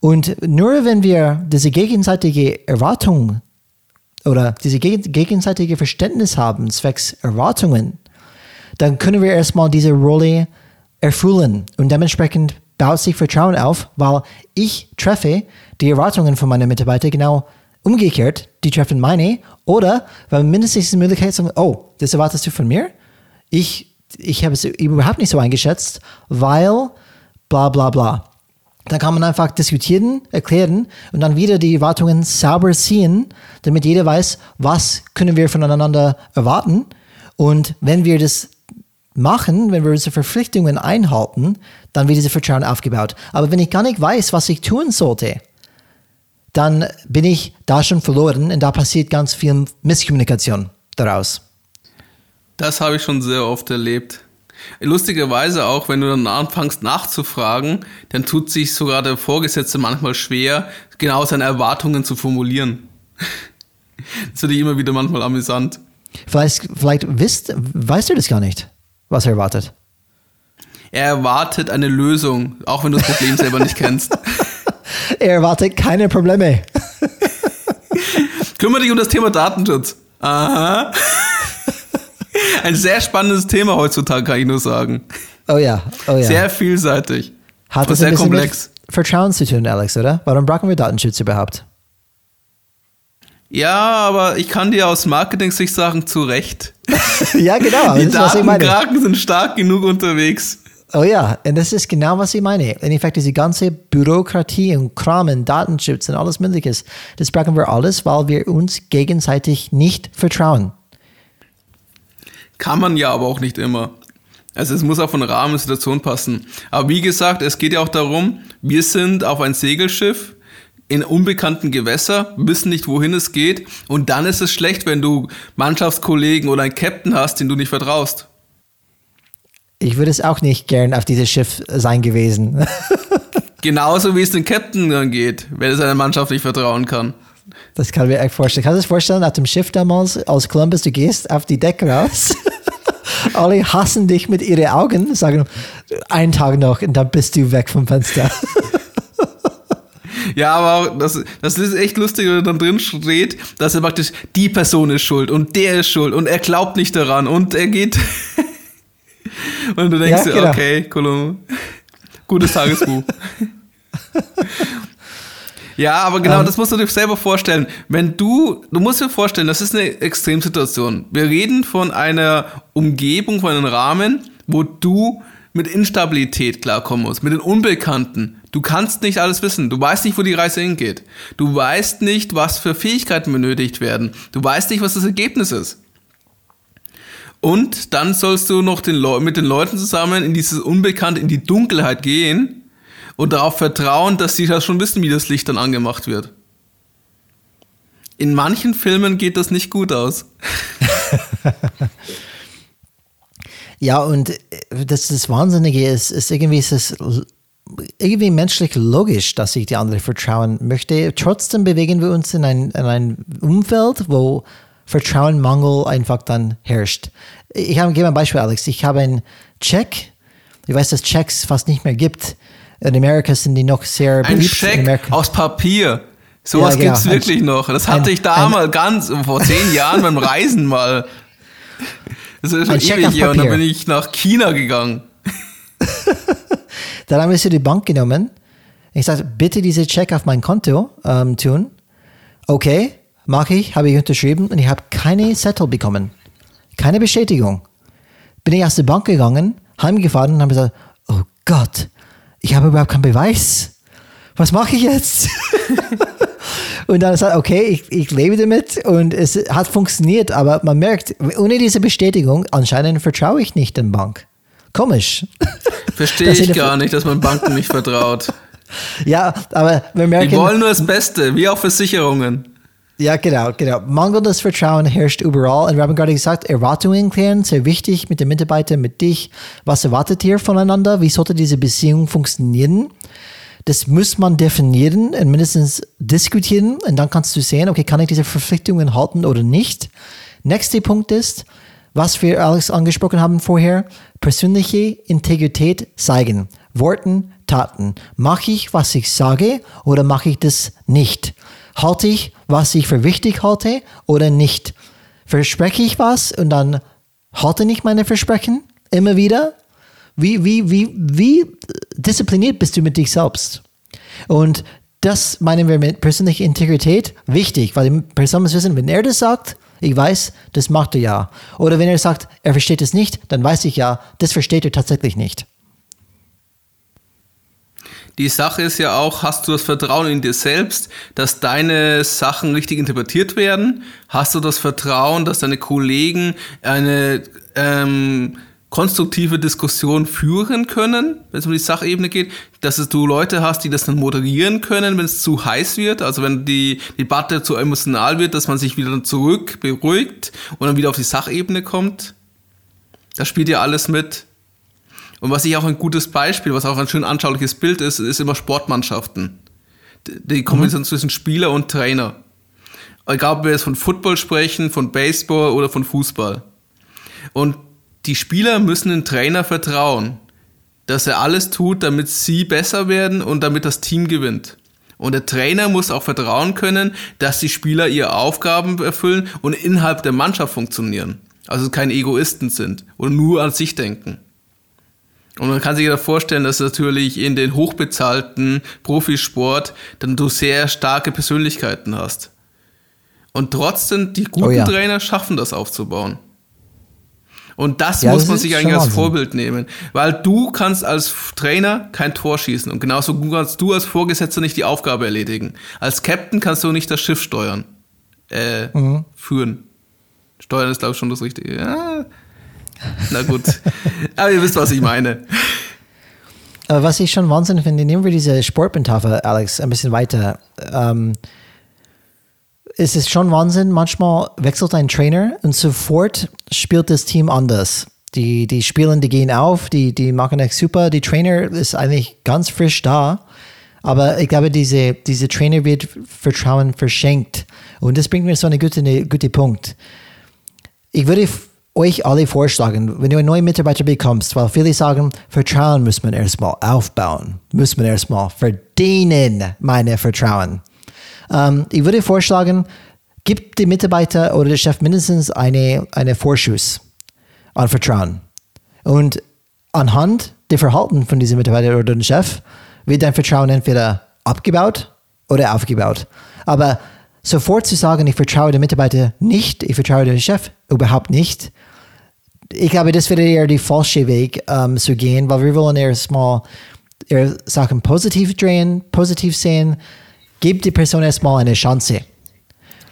[SPEAKER 1] Und nur wenn wir diese gegenseitige Erwartung oder diese gegenseitige Verständnis haben, zwecks Erwartungen, dann können wir erstmal diese Rolle erfüllen und dementsprechend baut sich Vertrauen auf, weil ich treffe die Erwartungen von meinen Mitarbeitern genau umgekehrt, die treffen meine, oder weil mindestens die Möglichkeit sagen, oh, das erwartest du von mir? Ich, ich habe es überhaupt nicht so eingeschätzt, weil bla bla bla. Dann kann man einfach diskutieren, erklären und dann wieder die Erwartungen sauber ziehen, damit jeder weiß, was können wir voneinander erwarten. Und wenn wir das machen, wenn wir unsere Verpflichtungen einhalten, dann wird dieses Vertrauen aufgebaut. Aber wenn ich gar nicht weiß, was ich tun sollte, dann bin ich da schon verloren und da passiert ganz viel Misskommunikation daraus.
[SPEAKER 2] Das habe ich schon sehr oft erlebt. Lustigerweise auch, wenn du dann anfängst nachzufragen, dann tut sich sogar der Vorgesetzte manchmal schwer, genau seine Erwartungen zu formulieren. Das finde ich immer wieder manchmal amüsant.
[SPEAKER 1] Vielleicht, vielleicht wisst, weißt du das gar nicht, was er erwartet.
[SPEAKER 2] Er erwartet eine Lösung, auch wenn du das Problem selber nicht kennst.
[SPEAKER 1] Er erwartet keine Probleme.
[SPEAKER 2] Kümmere dich um das Thema Datenschutz. Aha. Ein sehr spannendes Thema heutzutage, kann ich nur sagen.
[SPEAKER 1] Oh ja, oh ja.
[SPEAKER 2] Sehr vielseitig.
[SPEAKER 1] Hat
[SPEAKER 2] und sehr komplex.
[SPEAKER 1] Mit Vertrauen zu tun, Alex, oder? Warum brauchen wir Datenschutz überhaupt?
[SPEAKER 2] Ja, aber ich kann dir aus Marketing-Sicht sagen, zu Recht.
[SPEAKER 1] ja, genau.
[SPEAKER 2] Die Datenkraken sind stark genug unterwegs.
[SPEAKER 1] Oh ja, und das ist genau, was ich meine. In Effekt, diese ganze Bürokratie und Kram und Datenschutz und alles Mögliche, das brauchen wir alles, weil wir uns gegenseitig nicht vertrauen.
[SPEAKER 2] Kann man ja aber auch nicht immer. Also es muss auch von Rahmen und Situation passen. Aber wie gesagt, es geht ja auch darum, wir sind auf ein Segelschiff in unbekannten Gewässer, wissen nicht, wohin es geht. Und dann ist es schlecht, wenn du Mannschaftskollegen oder einen Captain hast, den du nicht vertraust.
[SPEAKER 1] Ich würde es auch nicht gern auf dieses Schiff sein gewesen.
[SPEAKER 2] Genauso wie es den Captain dann geht, wenn er seiner Mannschaft nicht vertrauen kann.
[SPEAKER 1] Das kann ich mir echt vorstellen. Kannst du dir vorstellen, auf dem Schiff damals aus Columbus, du gehst auf die Deck raus, alle hassen dich mit ihren Augen, sagen, einen Tag noch und dann bist du weg vom Fenster.
[SPEAKER 2] Ja, aber das, das ist echt lustig, wenn dann drin steht, dass er praktisch die Person ist schuld und der ist schuld und er glaubt nicht daran und er geht. und du denkst ja, dir, genau. okay, Kolum, gutes Tagesbuch. Ja, aber genau, ähm, das musst du dir selber vorstellen. Wenn du, du musst dir vorstellen, das ist eine Extremsituation. Wir reden von einer Umgebung, von einem Rahmen, wo du mit Instabilität klarkommen musst, mit den Unbekannten. Du kannst nicht alles wissen. Du weißt nicht, wo die Reise hingeht. Du weißt nicht, was für Fähigkeiten benötigt werden. Du weißt nicht, was das Ergebnis ist. Und dann sollst du noch den mit den Leuten zusammen in dieses Unbekannte, in die Dunkelheit gehen und darauf vertrauen, dass sie das schon wissen, wie das Licht dann angemacht wird. In manchen Filmen geht das nicht gut aus.
[SPEAKER 1] ja, und äh, das, das Wahnsinnige ist, ist irgendwie ist es irgendwie menschlich logisch, dass ich die andere vertrauen möchte. Trotzdem bewegen wir uns in ein, in ein Umfeld, wo Vertrauenmangel einfach dann herrscht. Ich habe, gebe ein Beispiel, Alex. Ich habe einen Check. Ich weiß, dass Checks fast nicht mehr gibt in Amerika sind die noch sehr
[SPEAKER 2] beliebt. Ein Scheck aus Papier. Sowas
[SPEAKER 1] Ja, genau.
[SPEAKER 2] gibt's wirklich noch. Das hatte
[SPEAKER 1] ein-
[SPEAKER 2] ich damals ganz vor zehn Jahren beim Reisen mal. Das ist schon
[SPEAKER 1] Ein
[SPEAKER 2] ewig her und dann bin ich nach China gegangen.
[SPEAKER 1] Dann haben wir zu die Bank genommen. Ich sagte, bitte diese Check auf mein Konto ähm, tun. Okay, mache ich, habe ich unterschrieben und ich habe keine Settle bekommen. Keine Bestätigung. Bin ich aus der Bank gegangen, heimgefahren und habe gesagt, oh Gott, ich habe überhaupt keinen Beweis. Was mache ich jetzt? und dann sagt, okay, ich, ich lebe damit und es hat funktioniert, aber man merkt, ohne diese Bestätigung, anscheinend vertraue ich nicht der Bank. Komisch.
[SPEAKER 2] Verstehe ich gar nicht, dass man Banken nicht vertraut.
[SPEAKER 1] Ja, aber wir merken.
[SPEAKER 2] Die wollen nur das Beste, wie auch Versicherungen.
[SPEAKER 1] Ja, genau, genau. Mangelndes Vertrauen herrscht überall. Und wir haben gerade gesagt, Erwartungen klären, sehr wichtig mit den Mitarbeitern, mit dich. Was erwartet ihr voneinander? Wie sollte diese Beziehung funktionieren? Das muss man definieren und mindestens diskutieren. Und dann kannst du sehen, okay, kann ich diese Verpflichtungen halten oder nicht? Nächster Punkt ist, was wir Alex angesprochen haben vorher, persönliche Integrität zeigen. Worten, Taten. Mache ich, was ich sage oder mache ich das nicht? Halte ich, was ich für wichtig halte oder nicht? Verspreche ich was und dann halte nicht meine Versprechen immer wieder? Wie, wie, wie, wie diszipliniert bist du mit dich selbst? Und das meinen wir mit persönlicher Integrität wichtig, weil die Person muss wissen, wenn er das sagt, ich weiß, das macht er ja. Oder wenn er sagt, er versteht es nicht, dann weiß ich ja, das versteht er tatsächlich nicht.
[SPEAKER 2] Die Sache ist ja auch, hast du das Vertrauen in dir selbst, dass deine Sachen richtig interpretiert werden? Hast du das Vertrauen, dass deine Kollegen eine ähm, konstruktive Diskussion führen können, wenn es um die Sachebene geht? Dass du Leute hast, die das dann moderieren können, wenn es zu heiß wird, also wenn die Debatte zu emotional wird, dass man sich wieder zurück beruhigt und dann wieder auf die Sachebene kommt? Das spielt ja alles mit. Und was ich auch ein gutes Beispiel, was auch ein schön anschauliches Bild ist, ist immer Sportmannschaften. Die Kombination zwischen Spieler und Trainer. Egal, ob wir jetzt von Football sprechen, von Baseball oder von Fußball. Und die Spieler müssen den Trainer vertrauen, dass er alles tut, damit sie besser werden und damit das Team gewinnt. Und der Trainer muss auch vertrauen können, dass die Spieler ihre Aufgaben erfüllen und innerhalb der Mannschaft funktionieren. Also keine Egoisten sind oder nur an sich denken. Und man kann sich ja vorstellen, dass natürlich in den hochbezahlten Profisport dann du sehr starke Persönlichkeiten hast. Und trotzdem, die guten
[SPEAKER 1] Oh ja.
[SPEAKER 2] Trainer schaffen das aufzubauen. Und das
[SPEAKER 1] Ja,
[SPEAKER 2] muss
[SPEAKER 1] das
[SPEAKER 2] man sich eigentlich als. Vorbild nehmen. Weil du kannst als Trainer kein Tor schießen. Und genauso kannst du als Vorgesetzter nicht die Aufgabe erledigen. Als Captain kannst du nicht das Schiff steuern. Äh,
[SPEAKER 1] Mhm.
[SPEAKER 2] führen. Steuern ist, glaube ich, schon das Richtige. Ja. Na gut. Aber ihr wisst, was ich meine.
[SPEAKER 1] Aber was ich schon Wahnsinn finde, nehmen wir diese Sportmetapher, Alex, ein bisschen weiter. Ähm, es ist schon Wahnsinn, manchmal wechselt ein Trainer und sofort spielt das Team anders. Die, die spielen, die gehen auf, die, die machen echt super. Die Trainer ist eigentlich ganz frisch da. Aber ich glaube, diese, diese Trainer wird Vertrauen verschenkt. Und das bringt mir so einen guten eine gute Punkt. Ich würde euch alle vorschlagen, wenn du einen neuen Mitarbeiter bekommst, weil viele sagen, Vertrauen muss man erstmal aufbauen, muss man erstmal verdienen, meine Vertrauen. Ähm, ich würde vorschlagen, gib dem Mitarbeiter oder der Chef mindestens eine, eine Vorschuss an Vertrauen. Und anhand der Verhalten von diesem Mitarbeiter oder dem Chef wird dein Vertrauen entweder abgebaut oder aufgebaut. Aber sofort zu sagen, ich vertraue dem Mitarbeiter nicht, ich vertraue dem Chef überhaupt nicht, ich glaube, das wäre eher der falsche Weg ähm, zu gehen, weil wir wollen erstmal eher Sachen positiv drehen, positiv sehen. Gib die Person erstmal eine Chance.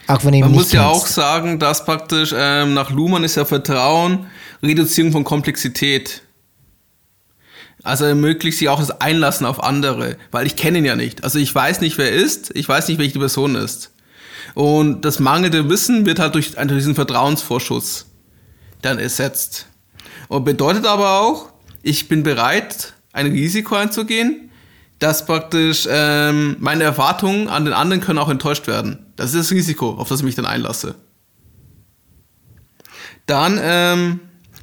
[SPEAKER 1] Auch wenn
[SPEAKER 2] Man muss ja auch sagen, dass praktisch ähm, nach Luhmann ist ja Vertrauen Reduzierung von Komplexität. Also ermöglicht sie auch das Einlassen auf andere, weil ich kenne ihn ja nicht. Also ich weiß nicht, wer er ist, ich weiß nicht, welche die Person ist. Und das mangelnde Wissen wird halt durch, durch diesen Vertrauensvorschuss dann ersetzt. Und bedeutet aber auch, ich bin bereit, ein Risiko einzugehen, dass praktisch ähm, meine Erwartungen an den anderen können auch enttäuscht werden. Das ist das Risiko, auf das ich mich dann einlasse. Dann ähm,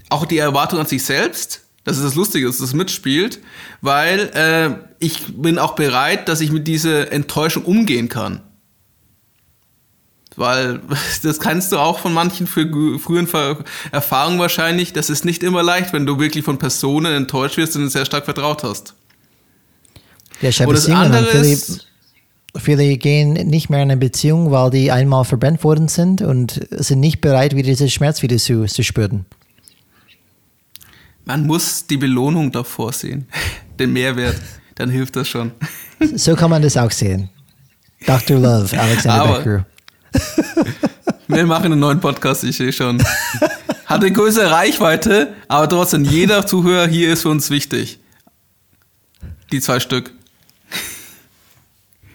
[SPEAKER 2] auch die Erwartung an sich selbst. Das ist das Lustige, dass das mitspielt, weil äh, ich bin auch bereit, dass ich mit dieser Enttäuschung umgehen kann. Weil das kannst du auch von manchen frühen Erfahrungen wahrscheinlich. Das ist nicht immer leicht, wenn du wirklich von Personen enttäuscht wirst und sehr stark vertraut hast.
[SPEAKER 1] Ja, ich habe Beziehungen. Viele, viele gehen nicht mehr in eine Beziehung, weil die einmal verbrennt worden sind und sind nicht bereit, wieder diesen Schmerz wieder zu, zu spüren.
[SPEAKER 2] Man muss die Belohnung davor sehen, den Mehrwert, dann hilft das schon.
[SPEAKER 1] So kann man das auch sehen. Dr. Love, Alexander Aber, Becker.
[SPEAKER 2] Wir machen einen neuen Podcast, ich sehe schon. Hat eine größere Reichweite, aber trotzdem, jeder Zuhörer hier ist für uns wichtig. Die zwei Stück.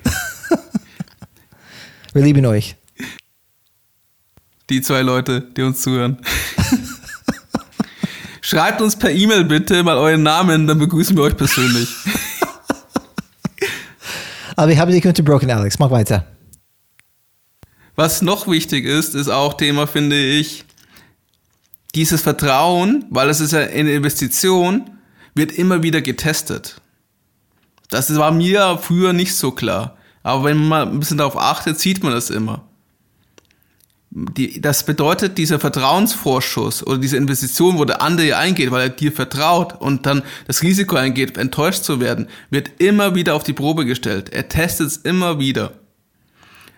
[SPEAKER 1] Wir lieben euch.
[SPEAKER 2] Die zwei Leute, die uns zuhören. Schreibt uns per E-Mail bitte mal euren Namen, dann begrüßen wir euch persönlich.
[SPEAKER 1] Aber ich habe dich unterbrochen, Alex. Mach weiter.
[SPEAKER 2] Was noch wichtig ist, ist auch Thema, finde ich, dieses Vertrauen, weil es ist ja eine Investition, wird immer wieder getestet. Das war mir früher nicht so klar. Aber wenn man ein bisschen darauf achtet, sieht man das immer. Die, das bedeutet, dieser Vertrauensvorschuss oder diese Investition, wo der andere eingeht, weil er dir vertraut und dann das Risiko eingeht, enttäuscht zu werden, wird immer wieder auf die Probe gestellt. Er testet es immer wieder.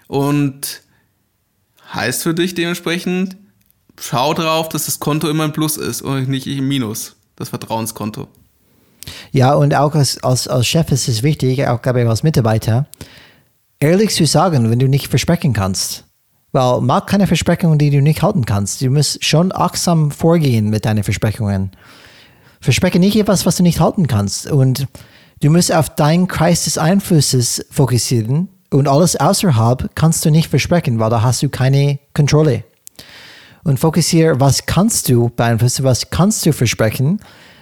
[SPEAKER 2] Und Heißt für dich dementsprechend, schau drauf, dass das Konto immer ein Plus ist und nicht im Minus, das Vertrauenskonto.
[SPEAKER 1] Ja, und auch als, als, als Chef ist es wichtig, auch glaube ich als Mitarbeiter, ehrlich zu sagen, wenn du nicht versprechen kannst. Weil mach keine Versprechungen, die du nicht halten kannst. Du musst schon achtsam vorgehen mit deinen Versprechungen. Verspreche nicht etwas, was du nicht halten kannst. Und du musst auf deinen Kreis des Einflusses fokussieren und alles außerhalb kannst du nicht versprechen, weil da hast du keine Kontrolle. Und fokussiere, was kannst du beeinflussen, was kannst du versprechen,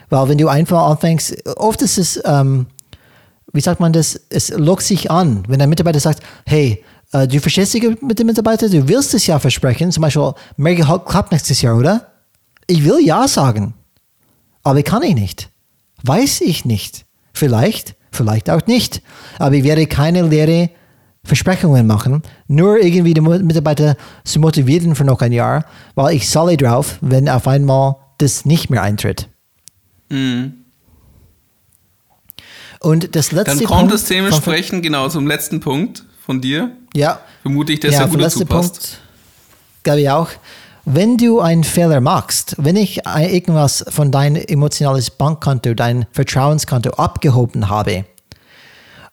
[SPEAKER 1] weil wenn du einfach anfängst, oft ist es, ähm, wie sagt man das, es lockt sich an, wenn der Mitarbeiter sagt, hey, äh, du verstehst dich mit dem Mitarbeiter, du willst es ja versprechen, zum Beispiel, Mary klappt nächstes Jahr, oder? Ich will ja sagen, aber kann ich nicht. Weiß ich nicht. Vielleicht, vielleicht auch nicht. Aber ich werde keine leere Versprechungen machen, nur irgendwie die Mitarbeiter zu motivieren für noch ein Jahr, weil ich zahle drauf, wenn auf einmal das nicht mehr eintritt. Mhm. Und das letzte
[SPEAKER 2] Dann kommt Punkt es dementsprechend genau zum letzten Punkt von dir.
[SPEAKER 1] Ja.
[SPEAKER 2] Vermute ich, dass ja, der gut dazu passt. Punkt,
[SPEAKER 1] glaube ich auch. Wenn du einen Fehler machst, wenn ich irgendwas von deinem emotionales Bankkonto, dein Vertrauenskonto abgehoben habe,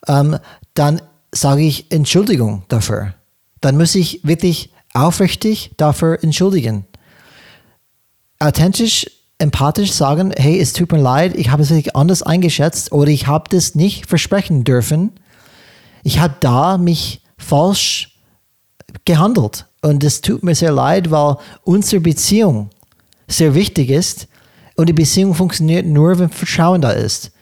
[SPEAKER 1] ähm, dann sage ich Entschuldigung dafür. Dann muss ich wirklich aufrichtig dafür entschuldigen. Authentisch, empathisch sagen, hey, es tut mir leid, ich habe es wirklich anders eingeschätzt oder ich habe das nicht versprechen dürfen. Ich habe da mich falsch gehandelt und es tut mir sehr leid, weil unsere Beziehung sehr wichtig ist und die Beziehung funktioniert nur, wenn Vertrauen da ist.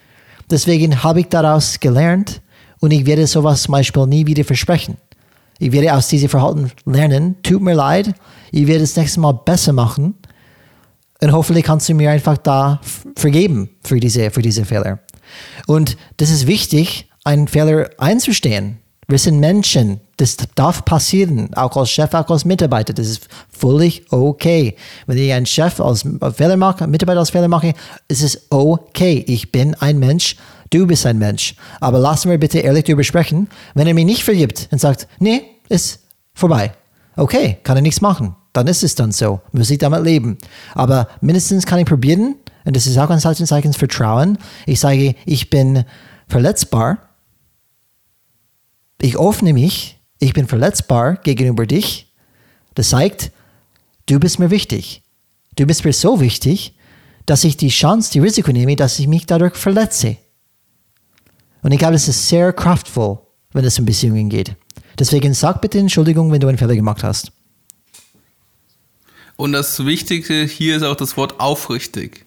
[SPEAKER 1] Deswegen habe ich daraus gelernt, und ich werde sowas zum Beispiel nie wieder versprechen. Ich werde aus diesem Verhalten lernen. Tut mir leid. Ich werde das nächste Mal besser machen. Und hoffentlich kannst du mir einfach da vergeben für diese, für diese Fehler. Und das ist wichtig, einen Fehler einzustehen. Wir sind Menschen. Das darf passieren. Auch als Chef, auch als Mitarbeiter. Das ist völlig okay. Wenn ich einen Chef als Fehler mache, Mitarbeiter als Fehler mache, ist es okay. Ich bin ein Mensch Du bist ein Mensch. Aber lassen wir bitte ehrlich darüber sprechen. Wenn er mir nicht vergibt und sagt, nee, ist vorbei. Okay, kann er nichts machen. Dann ist es dann so. Muss ich damit leben. Aber mindestens kann ich probieren, und das ist auch ein Zeichen Vertrauen. Ich sage, ich bin verletzbar. Ich öffne mich. Ich bin verletzbar gegenüber dich. Das zeigt, du bist mir wichtig. Du bist mir so wichtig, dass ich die Chance, die Risiko nehme, dass ich mich dadurch verletze. Und ich glaube, es ist sehr kraftvoll, wenn es um Beziehungen geht. Deswegen sag bitte Entschuldigung, wenn du einen Fehler gemacht hast.
[SPEAKER 2] Und das Wichtigste hier ist auch das Wort aufrichtig.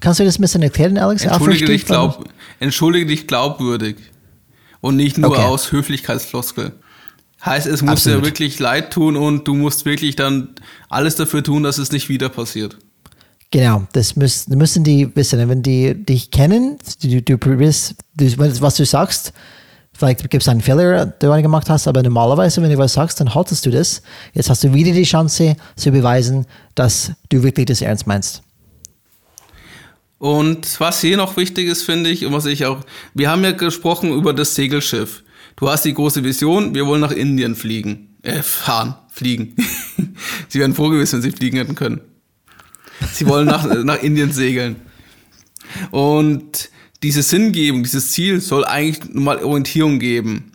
[SPEAKER 1] Kannst du das ein bisschen erklären, Alex?
[SPEAKER 2] Entschuldige dich, glaub, entschuldige dich glaubwürdig. Und nicht nur okay. aus Höflichkeitsfloskel. Heißt, es muss Absolut. dir wirklich leid tun und du musst wirklich dann alles dafür tun, dass es nicht wieder passiert.
[SPEAKER 1] Genau, das müssen, müssen die wissen. Wenn die dich kennen, du, du, du, was du sagst, Vielleicht gibt es einen Fehler, den du gemacht hast, aber normalerweise, wenn du was sagst, dann haltest du das. Jetzt hast du wieder die Chance zu beweisen, dass du wirklich das ernst meinst.
[SPEAKER 2] Und was hier noch wichtig ist, finde ich, und was ich auch, wir haben ja gesprochen über das Segelschiff. Du hast die große Vision, wir wollen nach Indien fliegen. Äh, fahren, fliegen. sie wären froh gewesen, wenn sie fliegen hätten können. Sie wollen nach, nach Indien segeln. Und diese Sinngebung, dieses Ziel soll eigentlich nur mal Orientierung geben.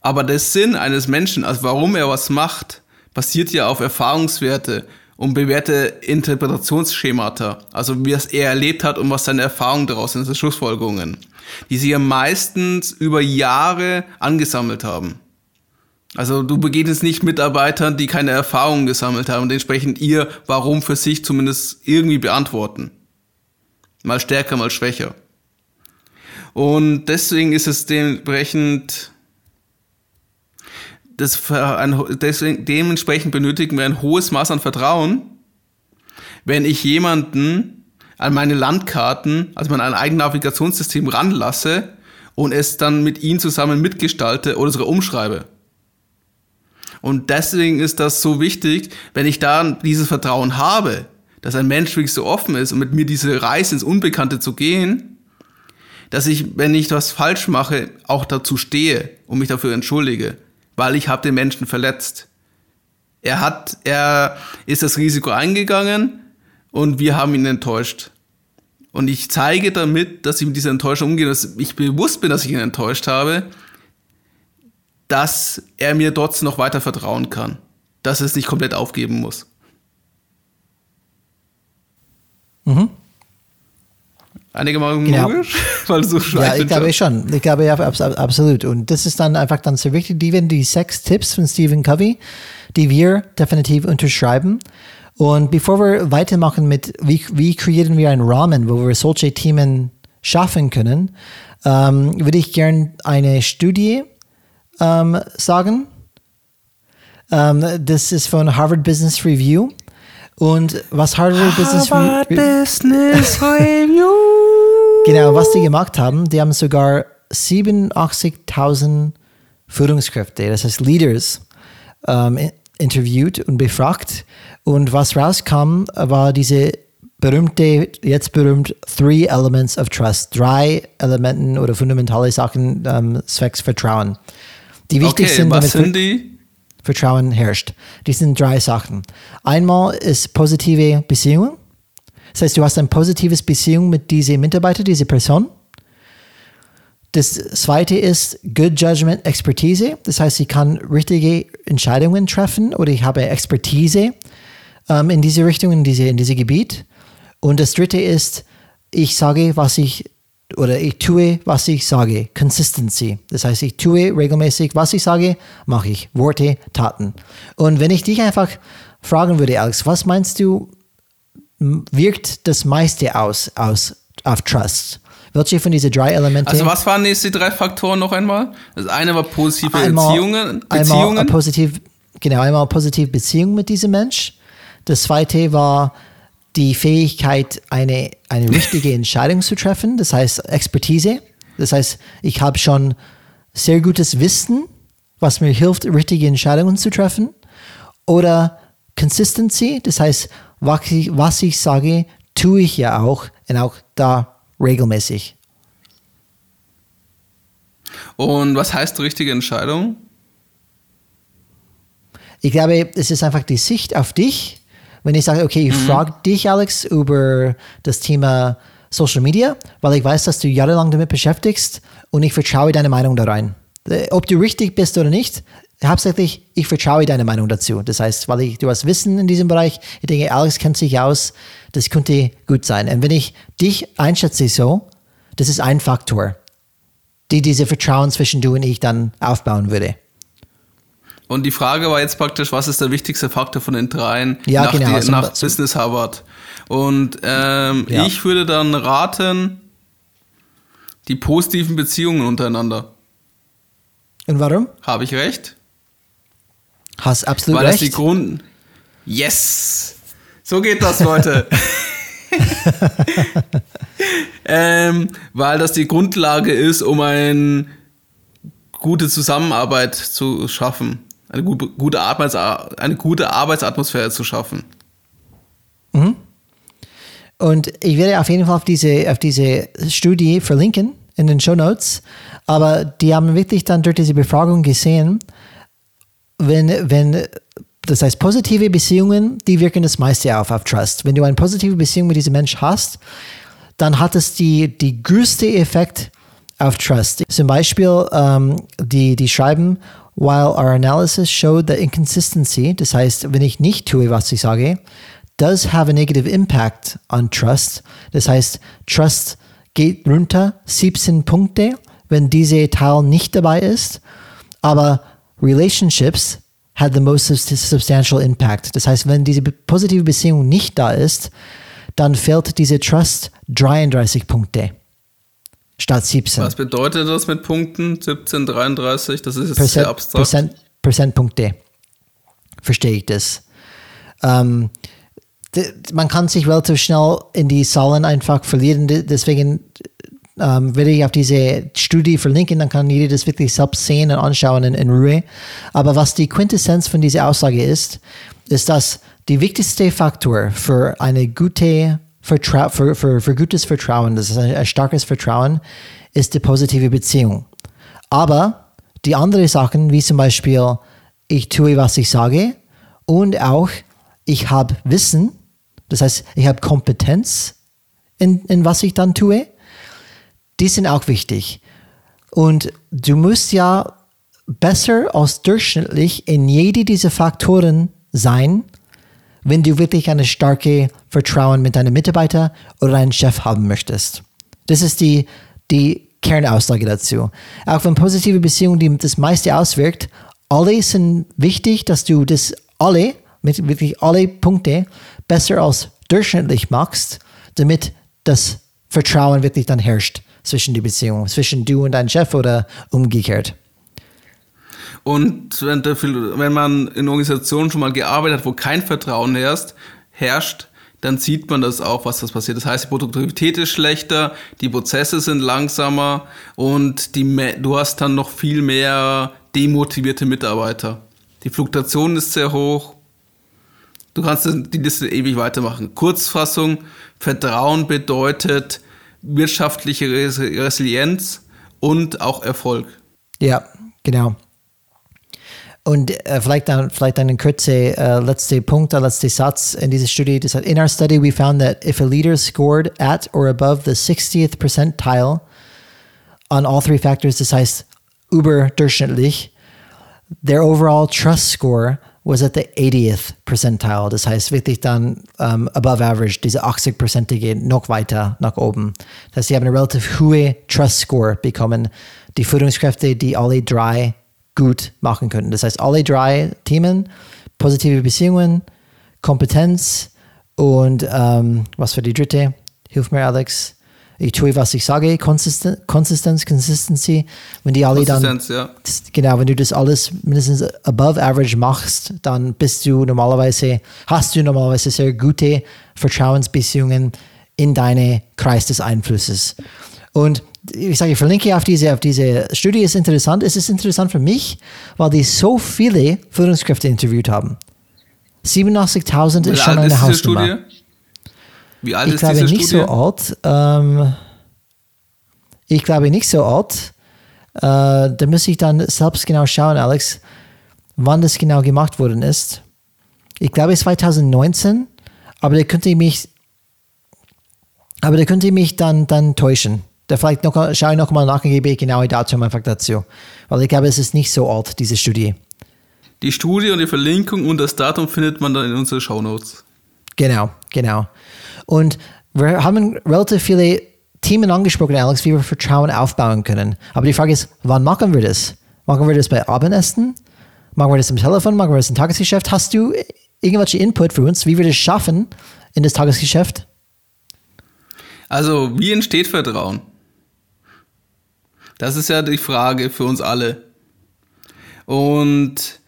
[SPEAKER 2] Aber der Sinn eines Menschen, also warum er was macht, basiert ja auf Erfahrungswerte und bewährte Interpretationsschemata. Also wie es er erlebt hat und was seine Erfahrungen daraus sind, also Schlussfolgerungen, die sie ja meistens über Jahre angesammelt haben. Also du begegnest nicht Mitarbeitern, die keine Erfahrungen gesammelt haben und entsprechend ihr Warum für sich zumindest irgendwie beantworten. Mal stärker, mal schwächer. Und deswegen ist es dementsprechend, das, deswegen, dementsprechend benötigen wir ein hohes Maß an Vertrauen, wenn ich jemanden an meine Landkarten, also an ein eigenes Navigationssystem ranlasse und es dann mit ihnen zusammen mitgestalte oder sogar umschreibe. Und deswegen ist das so wichtig, wenn ich da dieses Vertrauen habe, dass ein Mensch wirklich so offen ist und mit mir diese Reise ins Unbekannte zu gehen, dass ich, wenn ich was falsch mache, auch dazu stehe und mich dafür entschuldige, weil ich habe den Menschen verletzt. Er hat, er ist das Risiko eingegangen und wir haben ihn enttäuscht. Und ich zeige damit, dass ich mit dieser Enttäuschung umgehe, dass ich bewusst bin, dass ich ihn enttäuscht habe, dass er mir trotzdem noch weiter vertrauen kann, dass er es nicht komplett aufgeben muss.
[SPEAKER 1] Mhm.
[SPEAKER 2] Einigermaßen genau. logisch, weil
[SPEAKER 1] so Ja, ich glaube schon. Ich glaube ja, absolut. Und das ist dann einfach dann so wichtig. Die werden die sechs Tipps von Stephen Covey, die wir definitiv unterschreiben. Und bevor wir weitermachen mit, wie, wie kreieren wir einen Rahmen, wo wir solche Themen schaffen können, ähm, würde ich gerne eine Studie ähm, sagen. Ähm, das ist von Harvard Business Review. Und was Harvard, Harvard Business, Re Business Review. genau, was die gemacht haben, die haben sogar 87.000 Führungskräfte, das heißt Leaders, ähm, interviewt und befragt. Und was rauskam, war diese berühmte, jetzt berühmt, Three Elements of Trust. Drei Elementen oder fundamentale Sachen ähm, zwecks Vertrauen.
[SPEAKER 2] Die wichtig okay, sind. Was sind die?
[SPEAKER 1] Vertrauen herrscht. Das sind drei Sachen. Einmal ist positive Beziehungen. Das heißt, du hast eine positives Beziehung mit diesem Mitarbeiter, dieser Person. Das zweite ist Good Judgment Expertise. Das heißt, ich kann richtige Entscheidungen treffen oder ich habe Expertise ähm, in diese Richtung, in diese, in diese Gebiet. Und das dritte ist, ich sage, was ich oder ich tue, was ich sage. Consistency. Das heißt, ich tue regelmäßig, was ich sage, mache ich. Worte, Taten. Und wenn ich dich einfach fragen würde, Alex, was meinst du, wirkt das meiste aus, aus auf Trust? Welche von diesen drei Elementen?
[SPEAKER 2] Also was waren jetzt die drei Faktoren noch einmal? Das eine war positive einmal, Beziehungen. Beziehungen.
[SPEAKER 1] Einmal positiv, genau, einmal positive Beziehung mit diesem Mensch. Das zweite war die Fähigkeit, eine, eine richtige Entscheidung zu treffen, das heißt Expertise. Das heißt, ich habe schon sehr gutes Wissen, was mir hilft, richtige Entscheidungen zu treffen. Oder Consistency, das heißt, was ich, was ich sage, tue ich ja auch und auch da regelmäßig.
[SPEAKER 2] Und was heißt richtige Entscheidung?
[SPEAKER 1] Ich glaube, es ist einfach die Sicht auf dich wenn ich sage, okay, ich mhm. frage dich, Alex, über das Thema Social Media, weil ich weiß, dass du jahrelang damit beschäftigst und ich vertraue deine Meinung da rein. Äh, ob du richtig bist oder nicht, hauptsächlich, ich vertraue deine Meinung dazu. Das heißt, weil ich, du hast Wissen in diesem Bereich, ich denke, Alex kennt sich aus, das könnte gut sein. Und wenn ich dich einschätze so, das ist ein Faktor, die diese Vertrauen zwischen du und ich dann aufbauen würde.
[SPEAKER 2] Und die Frage war jetzt praktisch, was ist der wichtigste Faktor von den dreien ja, nach, genau, die, also nach Business Harvard? Und ähm, ja. ich würde dann raten, die positiven Beziehungen untereinander.
[SPEAKER 1] Und warum?
[SPEAKER 2] Habe ich recht?
[SPEAKER 1] Hast absolut
[SPEAKER 2] Weil
[SPEAKER 1] recht.
[SPEAKER 2] Weil das die Grund... Yes! So geht das, Leute. ähm, weil das die Grundlage ist, um ein gute Zusammenarbeit zu schaffen, eine gute, Arbeits, eine gute Arbeitsatmosphäre zu schaffen.
[SPEAKER 1] Mhm. Und ich werde auf jeden Fall auf diese, auf diese Studie verlinken in den Show Notes. Aber die haben wirklich dann durch diese Befragung gesehen, wenn, wenn, das heißt, positive Beziehungen, die wirken das meiste auf, auf Trust. Wenn du eine positive Beziehung mit diesem Mensch hast, dann hat es die, die größte Effekt auf Trust. Zum Beispiel, ähm, die, die schreiben, while our analysis showed that inconsistency, das heißt, wenn ich nicht tue, was ich sage, does have a negative impact on trust. Das heißt, Trust geht runter 17 Punkte, wenn dieser Teil nicht dabei ist. Aber Relationships had the most substantial impact. Das heißt, wenn diese positive Beziehung nicht da ist, dann fehlt diese Trust 33 Punkte statt 17.
[SPEAKER 2] Was bedeutet das mit Punkten 17, 33? Das ist jetzt
[SPEAKER 1] Percent,
[SPEAKER 2] sehr abstrakt.
[SPEAKER 1] Prozent, Prozentpunkte. Verstehe ich das. Ähm, man kann sich relativ schnell in die Zahlen einfach verlieren. Deswegen ähm, werde ich auf diese Studie verlinken, dann kann jeder das wirklich selbst sehen und anschauen in, in Ruhe. Aber was die Quintessenz von dieser Aussage ist, ist, dass die wichtigste Faktor für eine gute Vertra für, für, für gutes Vertrauen, das ist ein, ein starkes Vertrauen, ist die positive Beziehung. Aber die anderen Sachen, wie zum Beispiel, ich tue, was ich sage und auch, ich habe Wissen, das heißt, ich habe Kompetenz in, in was ich dann tue. Die sind auch wichtig. Und du musst ja besser als durchschnittlich in jede dieser Faktoren sein, wenn du wirklich eine starke Vertrauen mit deinem Mitarbeiter oder deinem Chef haben möchtest. Das ist die, die Kernaussage dazu. Auch wenn positive Beziehungen die das meiste auswirkt, alle sind wichtig, dass du das alle, mit wirklich alle Punkte besser als durchschnittlich machst, damit das Vertrauen wirklich dann herrscht zwischen die Beziehung, zwischen du und deinem Chef oder umgekehrt.
[SPEAKER 2] Und wenn, man in Organisationen schon mal gearbeitet hat, wo kein Vertrauen herrscht, herrscht, dann sieht man das auch, was das passiert. Das heißt, die Produktivität ist schlechter, die Prozesse sind langsamer und die, du hast dann noch viel mehr demotivierte Mitarbeiter. Die Fluktuation ist sehr hoch Du kannst die Liste ewig weitermachen. Kurzfassung, Vertrauen bedeutet wirtschaftliche Resilienz und auch Erfolg.
[SPEAKER 1] Ja, genau. Und äh, vielleicht dann vielleicht einen kurze äh, letzte Punkt, der letzte Satz in dieser Studie. Das hat, in our study we found that if a leader scored at or above the 60th percentile on all three factors, das heißt überdurchschnittlich, their overall trust score was at the 80th percentile. Das heißt wirklich dann um, above average, diese 80-prozentige noch weiter nach oben. Das heißt, sie haben eine relativ hohe Trust Score bekommen. Die Führungskräfte, die alle drei gut machen können. Das heißt, alle drei Themen, positive Beziehungen, Kompetenz und um, was für die dritte? Hilf mir, Alex ich tue, was ich sage, Consistenz, Consistency, wenn die alle dann, ja. genau, wenn du das alles mindestens above average machst, dann bist du normalerweise, hast du normalerweise sehr gute Vertrauensbeziehungen in deine Kreis des Einflusses. Und ich sage, ich verlinke auf diese, auf diese Studie, ist interessant. Es ist interessant für mich, weil die so viele Führungskräfte interviewt haben. 87.000 ist schon eine Hausnummer.
[SPEAKER 2] Wie alt
[SPEAKER 1] ich
[SPEAKER 2] ist
[SPEAKER 1] glaube
[SPEAKER 2] diese
[SPEAKER 1] nicht
[SPEAKER 2] Studie?
[SPEAKER 1] so alt. Ähm, ich glaube nicht so alt. Äh, da muss ich dann selbst genau schauen, Alex, wann das genau gemacht worden ist. Ich glaube 2019, aber da könnte ich mich, aber da könnte ich mich dann, dann täuschen. Da vielleicht noch, schaue ich nochmal nach und gebe ich genaue Datum einfach dazu. Weil ich glaube, es ist nicht so alt, diese Studie.
[SPEAKER 2] Die Studie und die Verlinkung und das Datum findet man dann in unseren Shownotes.
[SPEAKER 1] Genau, genau. Und wir haben relativ viele Themen angesprochen, Alex, wie wir Vertrauen aufbauen können. Aber die Frage ist, wann machen wir das? Machen wir das bei Abendessen? Machen wir das im Telefon? Machen wir das im Tagesgeschäft? Hast du irgendwelche Input für uns, wie wir das schaffen in das Tagesgeschäft?
[SPEAKER 2] Also, wie entsteht Vertrauen? Das ist ja die Frage für uns alle. Und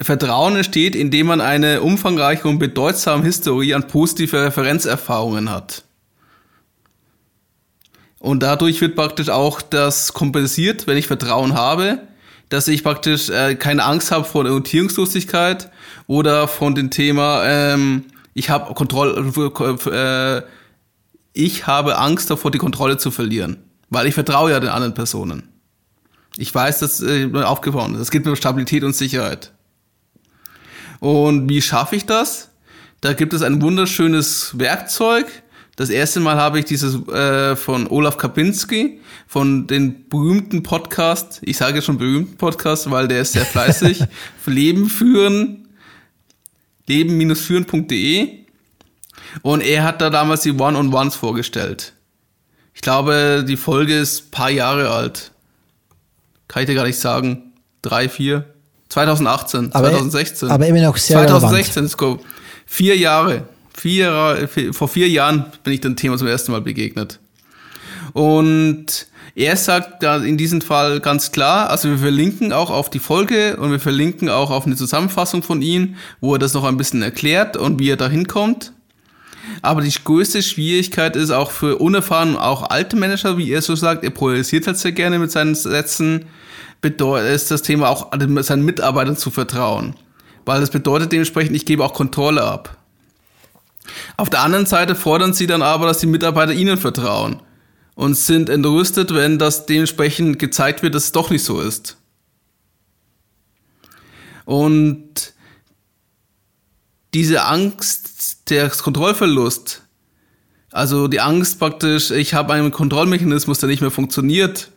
[SPEAKER 2] Vertrauen entsteht, indem man eine umfangreiche und bedeutsame Historie an positive Referenzerfahrungen hat. Und dadurch wird praktisch auch das kompensiert, wenn ich Vertrauen habe, dass ich praktisch äh, keine Angst habe vor Orientierungslosigkeit oder von dem Thema, ähm, ich habe Kontrolle, äh, ich habe Angst davor, die Kontrolle zu verlieren, weil ich vertraue ja den anderen Personen. Ich weiß, dass äh, aufgebaut ist. Es geht mir um Stabilität und Sicherheit. Und wie schaffe ich das? Da gibt es ein wunderschönes Werkzeug. Das erste Mal habe ich dieses äh, von Olaf Kapinski, von den berühmten Podcast, ich sage schon berühmten Podcast, weil der ist sehr fleißig, Leben führen, leben-führen.de. Und er hat da damals die One-on-Ones vorgestellt. Ich glaube, die Folge ist paar Jahre alt. Kann ich dir gar nicht sagen. Drei, vier. 2018,
[SPEAKER 1] Aber-
[SPEAKER 2] 2016.
[SPEAKER 1] aber immer noch sehr
[SPEAKER 2] 2016, ist go- vier Jahre. Vier, Jahre- vier- vor vier Jahren bin ich dem Thema zum ersten Mal begegnet. Und er sagt da in diesem Fall ganz klar, also wir verlinken auch auf die Folge und wir verlinken auch auf eine Zusammenfassung von ihm, wo er das noch ein bisschen erklärt und wie er da hinkommt. Aber die größte Schwierigkeit ist auch für unerfahrene, auch alte Manager, wie er so sagt, er polarisiert halt sehr gerne mit seinen Sätzen, bedeutet, ist das Thema auch seinen Mitarbeitern zu vertrauen. Weil das bedeutet dementsprechend, ich gebe auch Kontrolle ab. Auf der anderen Seite fordern sie dann aber, dass die Mitarbeiter ihnen vertrauen und sind entrüstet, wenn das dementsprechend gezeigt wird, dass es doch nicht so ist. Und diese Angst, der Kontrollverlust, also die Angst praktisch, ich habe einen Kontrollmechanismus, der nicht mehr funktioniert,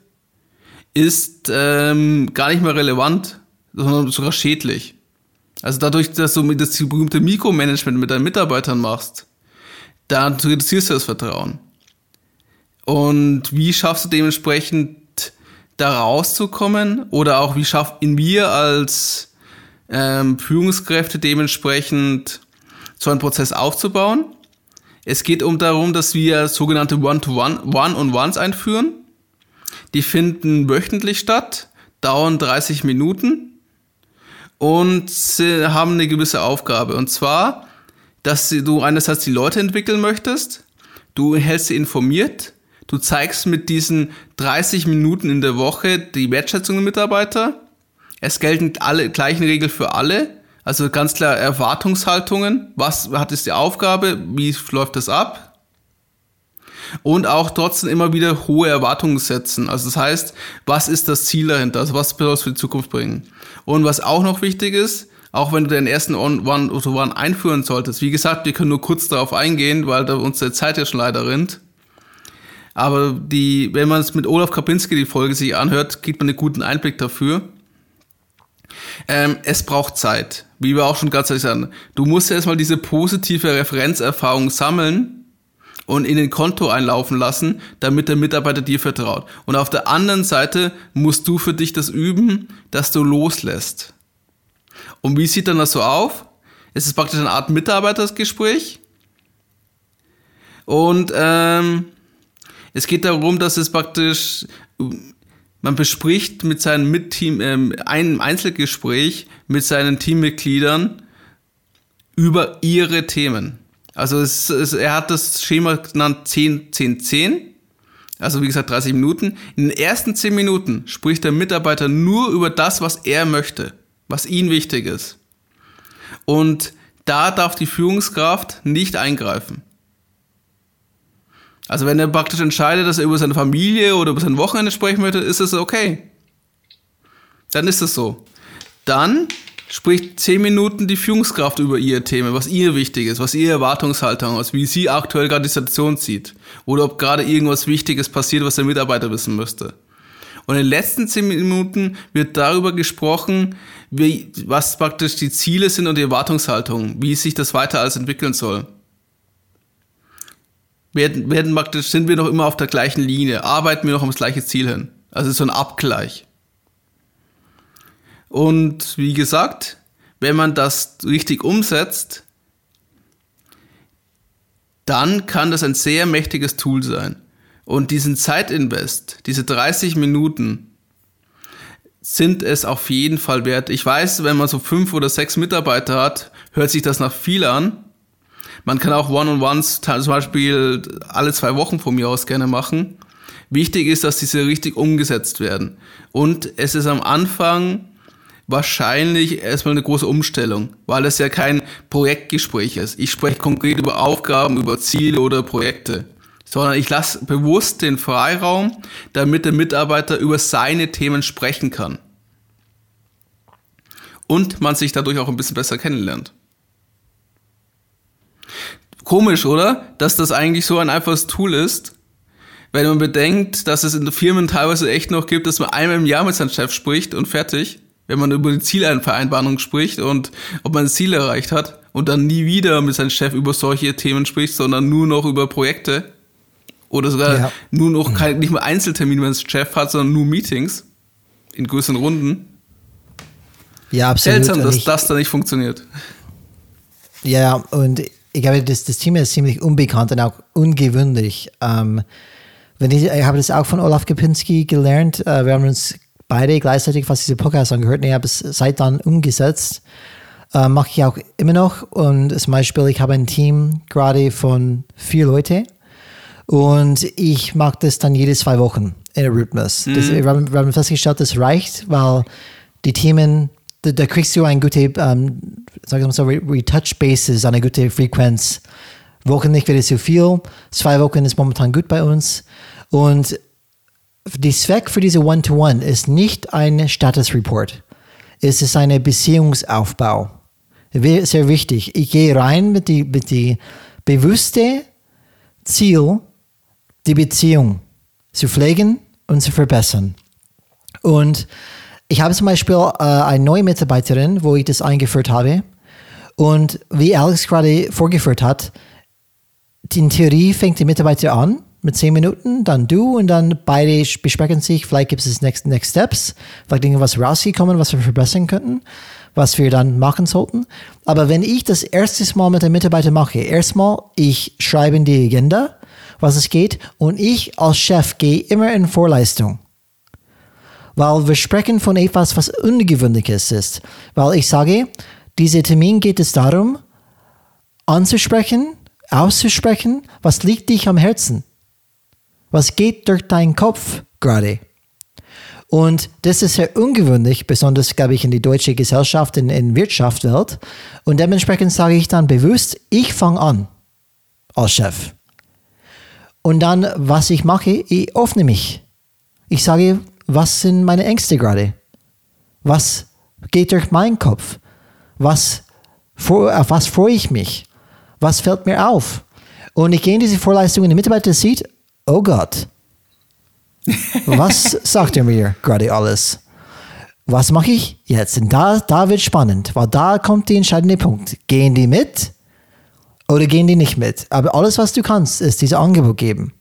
[SPEAKER 2] ist ähm, gar nicht mehr relevant, sondern sogar schädlich. Also dadurch, dass du das berühmte Mikromanagement mit deinen Mitarbeitern machst, dann reduzierst du das Vertrauen. Und wie schaffst du dementsprechend da rauszukommen? Oder auch wie schaffen wir als ähm, Führungskräfte dementsprechend so einen Prozess aufzubauen? Es geht um darum, dass wir sogenannte One-to-One, One-on-Ones einführen. Die finden wöchentlich statt, dauern 30 Minuten und haben eine gewisse Aufgabe. Und zwar, dass du einerseits die Leute entwickeln möchtest, du hältst sie informiert, du zeigst mit diesen 30 Minuten in der Woche die Wertschätzung der Mitarbeiter. Es gelten alle gleichen Regeln für alle. Also ganz klar Erwartungshaltungen. Was hat es die Aufgabe? Wie läuft das ab? Und auch trotzdem immer wieder hohe Erwartungen setzen. Also das heißt, was ist das Ziel dahinter? Also was soll es für die Zukunft bringen? Und was auch noch wichtig ist, auch wenn du den ersten One to One einführen solltest. Wie gesagt, wir können nur kurz darauf eingehen, weil da unsere Zeit ja schon leider rinnt. Aber die, wenn man es mit Olaf Kapinski die Folge sich anhört, gibt man einen guten Einblick dafür. Ähm, es braucht Zeit. Wie wir auch schon ganz ehrlich sagen. Du musst erstmal diese positive Referenzerfahrung sammeln und in den Konto einlaufen lassen, damit der Mitarbeiter dir vertraut. Und auf der anderen Seite musst du für dich das üben, dass du loslässt. Und wie sieht dann das so auf? Es ist praktisch eine Art Mitarbeitersgespräch. Und ähm, es geht darum, dass es praktisch, man bespricht mit seinem Mitteam, ähm, ein Einzelgespräch mit seinen Teammitgliedern über ihre Themen. Also es, es, er hat das Schema genannt 10, 10, 10. Also wie gesagt 30 Minuten. In den ersten 10 Minuten spricht der Mitarbeiter nur über das, was er möchte, was ihm wichtig ist. Und da darf die Führungskraft nicht eingreifen. Also wenn er praktisch entscheidet, dass er über seine Familie oder über sein Wochenende sprechen möchte, ist es okay. Dann ist es so. Dann spricht zehn Minuten die Führungskraft über ihr Thema, was ihr wichtig ist, was ihre Erwartungshaltung ist, wie sie aktuell gerade die Situation sieht. Oder ob gerade irgendwas Wichtiges passiert, was der Mitarbeiter wissen müsste. Und in den letzten zehn Minuten wird darüber gesprochen, wie, was praktisch die Ziele sind und die Erwartungshaltung, wie sich das weiter alles entwickeln soll. Werden, werden praktisch, sind wir noch immer auf der gleichen Linie, arbeiten wir noch ums gleiche Ziel hin. Also so ein Abgleich. Und wie gesagt, wenn man das richtig umsetzt, dann kann das ein sehr mächtiges Tool sein. Und diesen Zeitinvest, diese 30 Minuten, sind es auf jeden Fall wert. Ich weiß, wenn man so fünf oder sechs Mitarbeiter hat, hört sich das nach viel an. Man kann auch One-on-Ones zum Beispiel alle zwei Wochen von mir aus gerne machen. Wichtig ist, dass diese richtig umgesetzt werden. Und es ist am Anfang wahrscheinlich erstmal eine große Umstellung, weil es ja kein Projektgespräch ist. Ich spreche konkret über Aufgaben, über Ziele oder Projekte, sondern ich lasse bewusst den Freiraum, damit der Mitarbeiter über seine Themen sprechen kann. Und man sich dadurch auch ein bisschen besser kennenlernt. Komisch, oder? Dass das eigentlich so ein einfaches Tool ist, wenn man bedenkt, dass es in den Firmen teilweise echt noch gibt, dass man einmal im Jahr mit seinem Chef spricht und fertig wenn man über die Zielvereinbarung spricht und ob man das Ziel erreicht hat und dann nie wieder mit seinem Chef über solche Themen spricht, sondern nur noch über Projekte oder sogar ja. nur noch kein, nicht mehr Einzeltermine mit dem Chef hat, sondern nur Meetings in größeren Runden.
[SPEAKER 1] Ja, absolut.
[SPEAKER 2] Seltsam, dass ich, das da nicht funktioniert.
[SPEAKER 1] Ja, und ich glaube, das, das Thema ist ziemlich unbekannt und auch ungewöhnlich. Ähm, wenn ich, ich habe das auch von Olaf Gepinski gelernt. Äh, wir haben uns beide gleichzeitig fast diese Podcast angehört und ich habe es seit dann umgesetzt. Äh, Mache ich auch immer noch. Und zum Beispiel, ich habe ein Team gerade von vier Leuten und ich mache das dann jede zwei Wochen in der Rhythmus. Mhm. Das, wir, haben, wir, haben, festgestellt, das reicht, weil die Themen, da, da kriegst du eine gute, ähm, sagen wir mal so, Retouch Bases, eine gute Frequenz. Wochenlich wird es zu viel. Zwei Wochen ist momentan gut bei uns. Und die Zweck für diese One-to-One -One ist nicht ein Status Report. Es ist ein Beziehungsaufbau. Sehr wichtig. Ich gehe rein mit die, mit die bewusste Ziel, die Beziehung zu pflegen und zu verbessern. Und ich habe zum Beispiel äh, eine neue Mitarbeiterin, wo ich das eingeführt habe. Und wie Alex gerade vorgeführt hat, in Theorie fängt die Mitarbeiter an mit zehn Minuten, dann du und dann beide besprechen sich, vielleicht gibt es Next, Next Steps, vielleicht irgendwas rausgekommen, was wir verbessern könnten, was wir dann machen sollten. Aber wenn ich das erste Mal mit den Mitarbeitern mache, erstmal, ich schreibe in die Agenda, was es geht, und ich als Chef gehe immer in Vorleistung. Weil wir sprechen von etwas, was Ungewöhnliches ist. Weil ich sage, dieser Termin geht es darum, anzusprechen, auszusprechen, was liegt dich am Herzen. Was geht durch deinen Kopf gerade? Und das ist sehr ungewöhnlich, besonders, glaube ich, in die deutsche Gesellschaft, in, in Wirtschaftswelt. Und dementsprechend sage ich dann bewusst, ich fange an als Chef. Und dann, was ich mache, ich öffne mich. Ich sage, was sind meine Ängste gerade? Was geht durch meinen Kopf? Was, auf was freue ich mich? Was fällt mir auf? Und ich gehe in diese Vorleistung und der Mitarbeiter sieht, oh Gott, was sagt er mir gerade alles? Was mache ich jetzt? Und da, da wird spannend, weil da kommt der entscheidende Punkt. Gehen die mit oder gehen die nicht mit? Aber alles, was du kannst, ist dieses Angebot geben.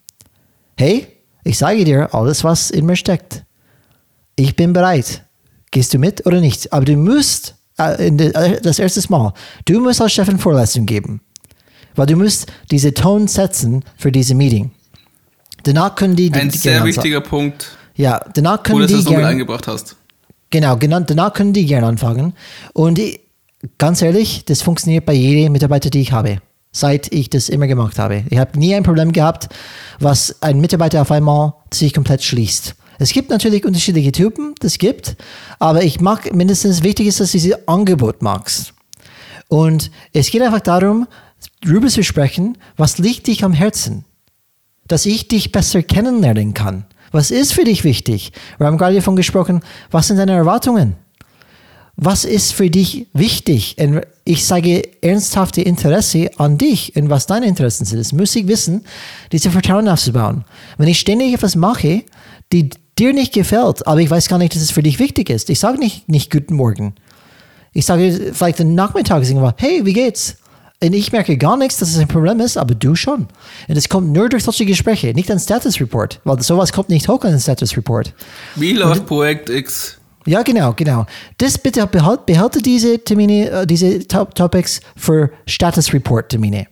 [SPEAKER 1] Hey, ich sage dir alles, was in mir steckt. Ich bin bereit. Gehst du mit oder nicht? Aber du musst, äh, äh das erste Mal, du musst als Chefin Vorlesung geben. Weil du musst diese Ton setzen für diese Meeting. Danach können die.
[SPEAKER 2] Ein die sehr wichtiger Punkt.
[SPEAKER 1] Ja, danach können
[SPEAKER 2] wo
[SPEAKER 1] die.
[SPEAKER 2] Wo du das noch eingebracht hast.
[SPEAKER 1] Genau, genau, danach können die gerne anfangen. Und ich, ganz ehrlich, das funktioniert bei jedem Mitarbeiter, die ich habe. Seit ich das immer gemacht habe. Ich habe nie ein Problem gehabt, was ein Mitarbeiter auf einmal sich komplett schließt. Es gibt natürlich unterschiedliche Typen, das gibt, aber ich mag mindestens wichtig ist, dass du dieses Angebot magst. Und es geht einfach darum, darüber zu sprechen, was liegt dich am Herzen dass ich dich besser kennenlernen kann. Was ist für dich wichtig? Wir haben gerade davon gesprochen, was sind deine Erwartungen? Was ist für dich wichtig? Und ich sage ernsthafte Interesse an dich und was deine Interessen sind. Das muss ich wissen, diese Vertrauen aufzubauen. Wenn ich ständig etwas mache, die dir nicht gefällt, aber ich weiß gar nicht, dass es für dich wichtig ist. Ich sage nicht, nicht Guten Morgen. Ich sage vielleicht den Nachmittag, hey, wie geht's? Und ich merke gar nichts, dass es ein Problem ist, aber du schon. Und es kommt nur durch solche Gespräche, nicht ein Status Report, weil sowas kommt nicht hoch an den Status Report.
[SPEAKER 2] Wie läuft Projekt X?
[SPEAKER 1] Ja, genau, genau. Das bitte behalt, behalte diese Termine, äh, diese Topics für Status Report Termine.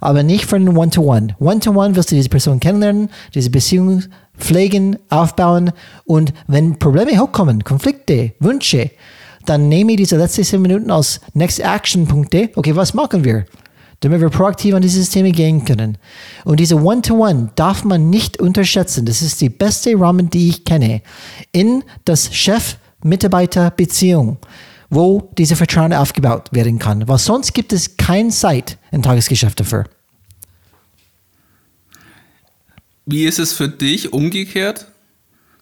[SPEAKER 1] Aber nicht für einen One-to-One. One-to-One willst du diese Person kennenlernen, diese Beziehung pflegen, aufbauen und wenn Probleme hochkommen, Konflikte, Wünsche, dann nehme ich diese letzten zehn Minuten als Next Action Punkte. Okay, was machen wir? damit wir proaktiv an diese Systeme gehen können. Und diese One-to-One darf man nicht unterschätzen. Das ist die beste Rahmen, die ich kenne, in das Chef-Mitarbeiter-Beziehung, wo diese Vertrauen aufgebaut werden kann. Weil sonst gibt es keine Zeit im Tagesgeschäft dafür.
[SPEAKER 2] Wie ist es für dich umgekehrt?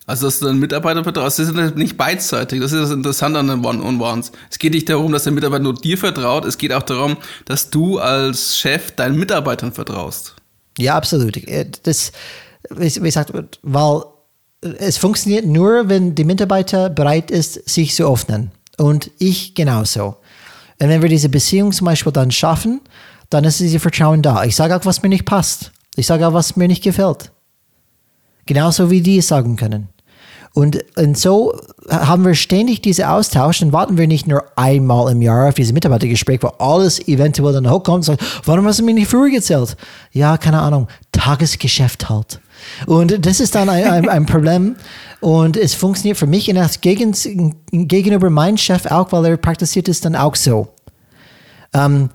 [SPEAKER 2] Also, dass du deinen Mitarbeiter vertraust, das ist nicht beidseitig. Das ist das Interessante an den One-on-Ones. Es geht nicht darum, dass der Mitarbeiter nur dir vertraut. Es geht auch darum, dass du als Chef deinen Mitarbeitern vertraust.
[SPEAKER 1] Ja, absolut. Äh, das, wie gesagt, weil es funktioniert nur, wenn der Mitarbeiter bereit ist, sich zu öffnen. Und ich genauso. Und wenn wir diese Beziehung zum Beispiel dann schaffen, dann ist dieses Vertrauen da. Ich sage auch, was mir nicht passt. Ich sage auch, was mir nicht gefällt. Genauso wie die es sagen können. Und, und so haben wir ständig diese Austausch und warten wir nicht nur einmal im Jahr auf dieses Mitarbeitergespräch, wo alles eventuell dann hochkommt und sagt, warum hast du mir nicht früher gezählt? Ja, keine Ahnung, Tagesgeschäft halt. Und das ist dann ein, ein, ein Problem. Und es funktioniert für mich gegen, gegenüber meinem Chef auch, weil er praktiziert es dann auch so. Ähm,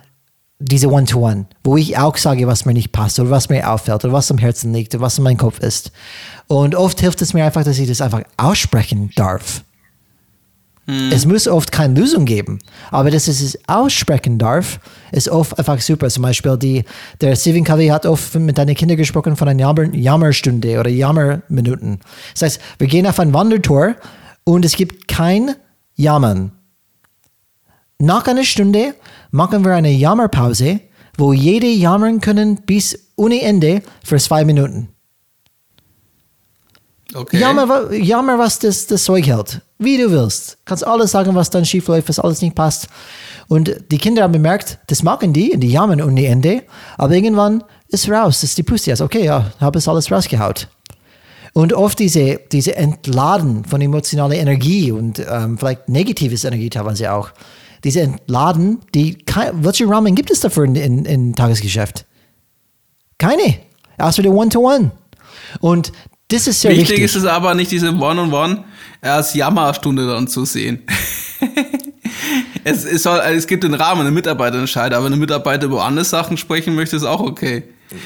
[SPEAKER 1] diese One-to-One, -One, wo ich auch sage, was mir nicht passt oder was mir auffällt oder was am Herzen liegt oder was in meinem Kopf ist. Und oft hilft es mir einfach, dass ich das einfach aussprechen darf. Hm. Es muss oft keine Lösung geben, aber dass ich es aussprechen darf, ist oft einfach super. Zum Beispiel die, der Stephen Covey hat oft mit deinen Kindern gesprochen von einer Jammer, Jammerstunde oder Jammerminuten. Das heißt, wir gehen auf ein Wandertor und es gibt kein Jammern. Nach einer Stunde machen wir eine Jammerpause, wo jede jammern können bis ohne Ende für zwei Minuten. Okay. Jammer, jammer was das, das Zeug hält. Wie du willst. Kannst alles sagen, was dann schief läuft, was alles nicht passt. Und die Kinder haben bemerkt, das machen die und die jammern ohne Ende. Aber irgendwann ist raus, das ist die Puste. Also, okay, ja, habe es alles rausgehaut. Und oft diese, diese Entladen von emotionaler Energie und ähm, vielleicht negatives Energie teilweise auch diese Entladen, die, welche Rahmen gibt es dafür in, in, in Tagesgeschäft? Keine. Außer der One-to-One. Und das ist sehr wichtig. Wichtig
[SPEAKER 2] ist es aber nicht, diese One-on-One als Jammerstunde dann zu sehen. es, es, soll, es gibt den Rahmen, eine Mitarbeiterentscheid, aber eine Mitarbeiter über andere Sachen sprechen möchte, ist auch okay.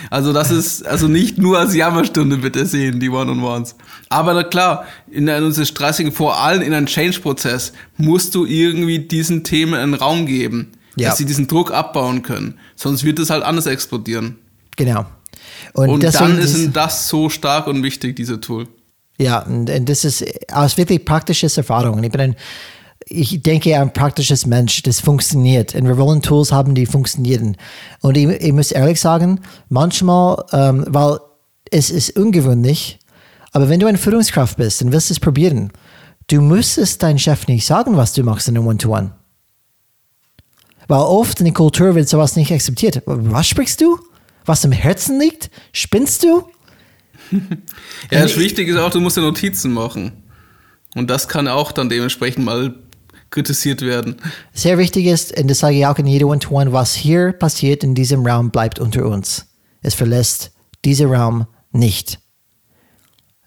[SPEAKER 2] Also das ist also nicht nur als Jammerstunde bitte sehen, die One-on-Ones. Aber na klar, in unserer stressigen, vor allem in einem Change-Prozess, musst du irgendwie diesen Themen einen Raum geben, ja. dass sie diesen Druck abbauen können. Sonst wird es halt anders explodieren.
[SPEAKER 1] Genau.
[SPEAKER 2] Und, und dann ist das so stark und wichtig, diese Tool.
[SPEAKER 1] Ja, und, und das ist aus wirklich praktisches Erfahrung. Ich bin ein ich denke, ein praktisches Mensch, das funktioniert. Und wir wollen Tools haben, die funktionieren. Und ich, ich muss ehrlich sagen, manchmal, ähm, weil es ist ungewöhnlich, aber wenn du eine Führungskraft bist und willst es probieren, du müsstest deinem Chef nicht sagen, was du machst in einem One-to-One. Weil oft in der Kultur wird sowas nicht akzeptiert. Was sprichst du? Was im Herzen liegt? Spinnst du?
[SPEAKER 2] ja, das Wichtige ist auch, du musst dir Notizen machen. Und das kann auch dann dementsprechend mal kritisiert werden.
[SPEAKER 1] Sehr wichtig ist, und das sage ich auch in jeder One-to-One, was hier passiert in diesem Raum bleibt unter uns. Es verlässt diesen Raum nicht.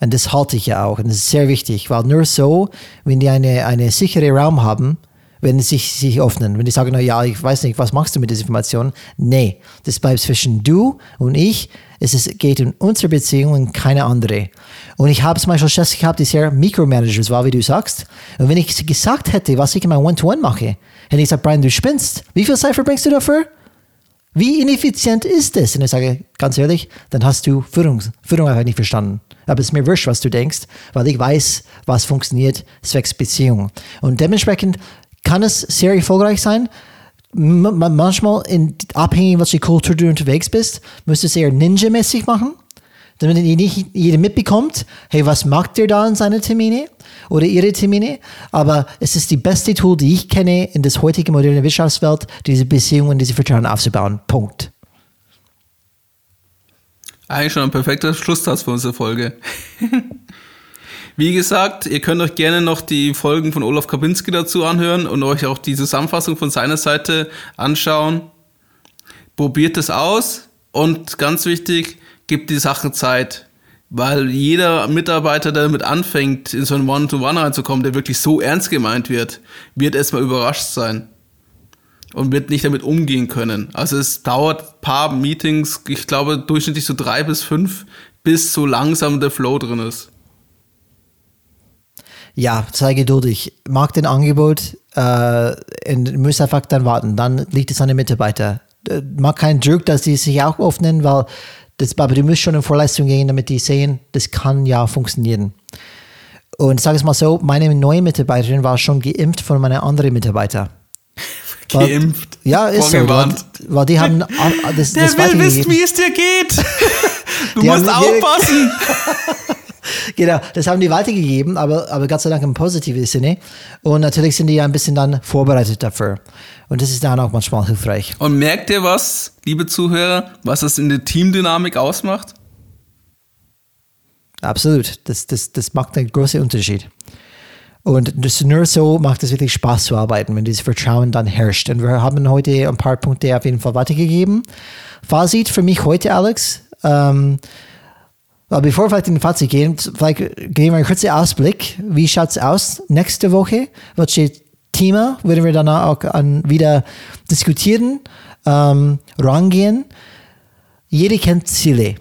[SPEAKER 1] Und das halte ich ja auch. Und das ist sehr wichtig, weil nur so, wenn die eine, eine sichere Raum haben, wenn sie sich, sich öffnen. Wenn die sagen, na ja, ich weiß nicht, was machst du mit dieser Information? Nee, das bleibt zwischen du und ich. Es ist, geht um unsere Beziehung und keine andere. Und ich habe zum Beispiel Chefs gehabt, die sehr Micromanagers war, wie du sagst. Und wenn ich gesagt hätte, was ich in meinem One-to-One mache, hätte ich gesagt, Brian, du spinnst. Wie viel Zeit verbringst du dafür? Wie ineffizient ist das? Und ich sage, ganz ehrlich, dann hast du Führung, Führung einfach nicht verstanden. Aber es ist mir wurscht, was du denkst, weil ich weiß, was funktioniert, zwecks Beziehung. Und dementsprechend kann es sehr erfolgreich sein. Manchmal, in, abhängig, welche Kultur du unterwegs bist, musst du es eher Ninja-mäßig machen damit nicht jeder mitbekommt, hey, was macht ihr da in seinen Termine oder ihre Termine? Aber es ist die beste Tool, die ich kenne in das heutige moderne Wirtschaftswelt, diese Beziehungen, diese Vertrauen aufzubauen. Punkt.
[SPEAKER 2] Eigentlich schon ein perfekter Schlusssatz für unsere Folge. Wie gesagt, ihr könnt euch gerne noch die Folgen von Olaf Kabinski dazu anhören und euch auch die Zusammenfassung von seiner Seite anschauen. Probiert es aus und ganz wichtig, gibt die Sachen Zeit. Weil jeder Mitarbeiter, der damit anfängt, in so ein One-to-One reinzukommen, der wirklich so ernst gemeint wird, wird erstmal überrascht sein. und wird nicht damit umgehen können. Also es dauert paar Meetings, ich glaube durchschnittlich so drei bis fünf, bis so langsam der Flow drin ist.
[SPEAKER 1] Ja, sei geduldig. Mag den Angebot, äh, und muss einfach dann warten. Dann liegt es an den Mitarbeitern. Äh, Mag keinen Druck, dass die sich auch öffnen, weil das, aber du musst schon in Vorleistung gehen, damit die sehen, das kann ja funktionieren. Und sag es mal so, meine neue Mitarbeiterin war schon geimpft von meinen anderen Mitarbeitern.
[SPEAKER 2] Geimpft.
[SPEAKER 1] Ja, ist so. Weil, weil die haben das,
[SPEAKER 2] Der
[SPEAKER 1] das
[SPEAKER 2] will wissen, wie es dir geht. Du musst aufpassen.
[SPEAKER 1] Genau, das haben die weitergegeben, aber, aber Gott sei Dank im positiven Sinne. Und natürlich sind die ja ein bisschen dann vorbereitet dafür. Und das ist dann auch manchmal hilfreich.
[SPEAKER 2] Und merkt ihr was, liebe Zuhörer, was das in der Teamdynamik ausmacht?
[SPEAKER 1] Absolut. Das, das, das macht einen großen Unterschied. Und das nur so macht es wirklich Spaß zu arbeiten, wenn dieses Vertrauen dann herrscht. Und wir haben heute ein paar Punkte auf jeden Fall weitergegeben. Fazit für mich heute, Alex. Ähm, aber bevor wir vielleicht in den Fazit gehen, vielleicht geben wir einen kurzen Ausblick. Wie schaut es aus nächste Woche? Welche Thema werden wir dann auch an, wieder diskutieren, ähm, rangehen? Jeder kennt Ziele.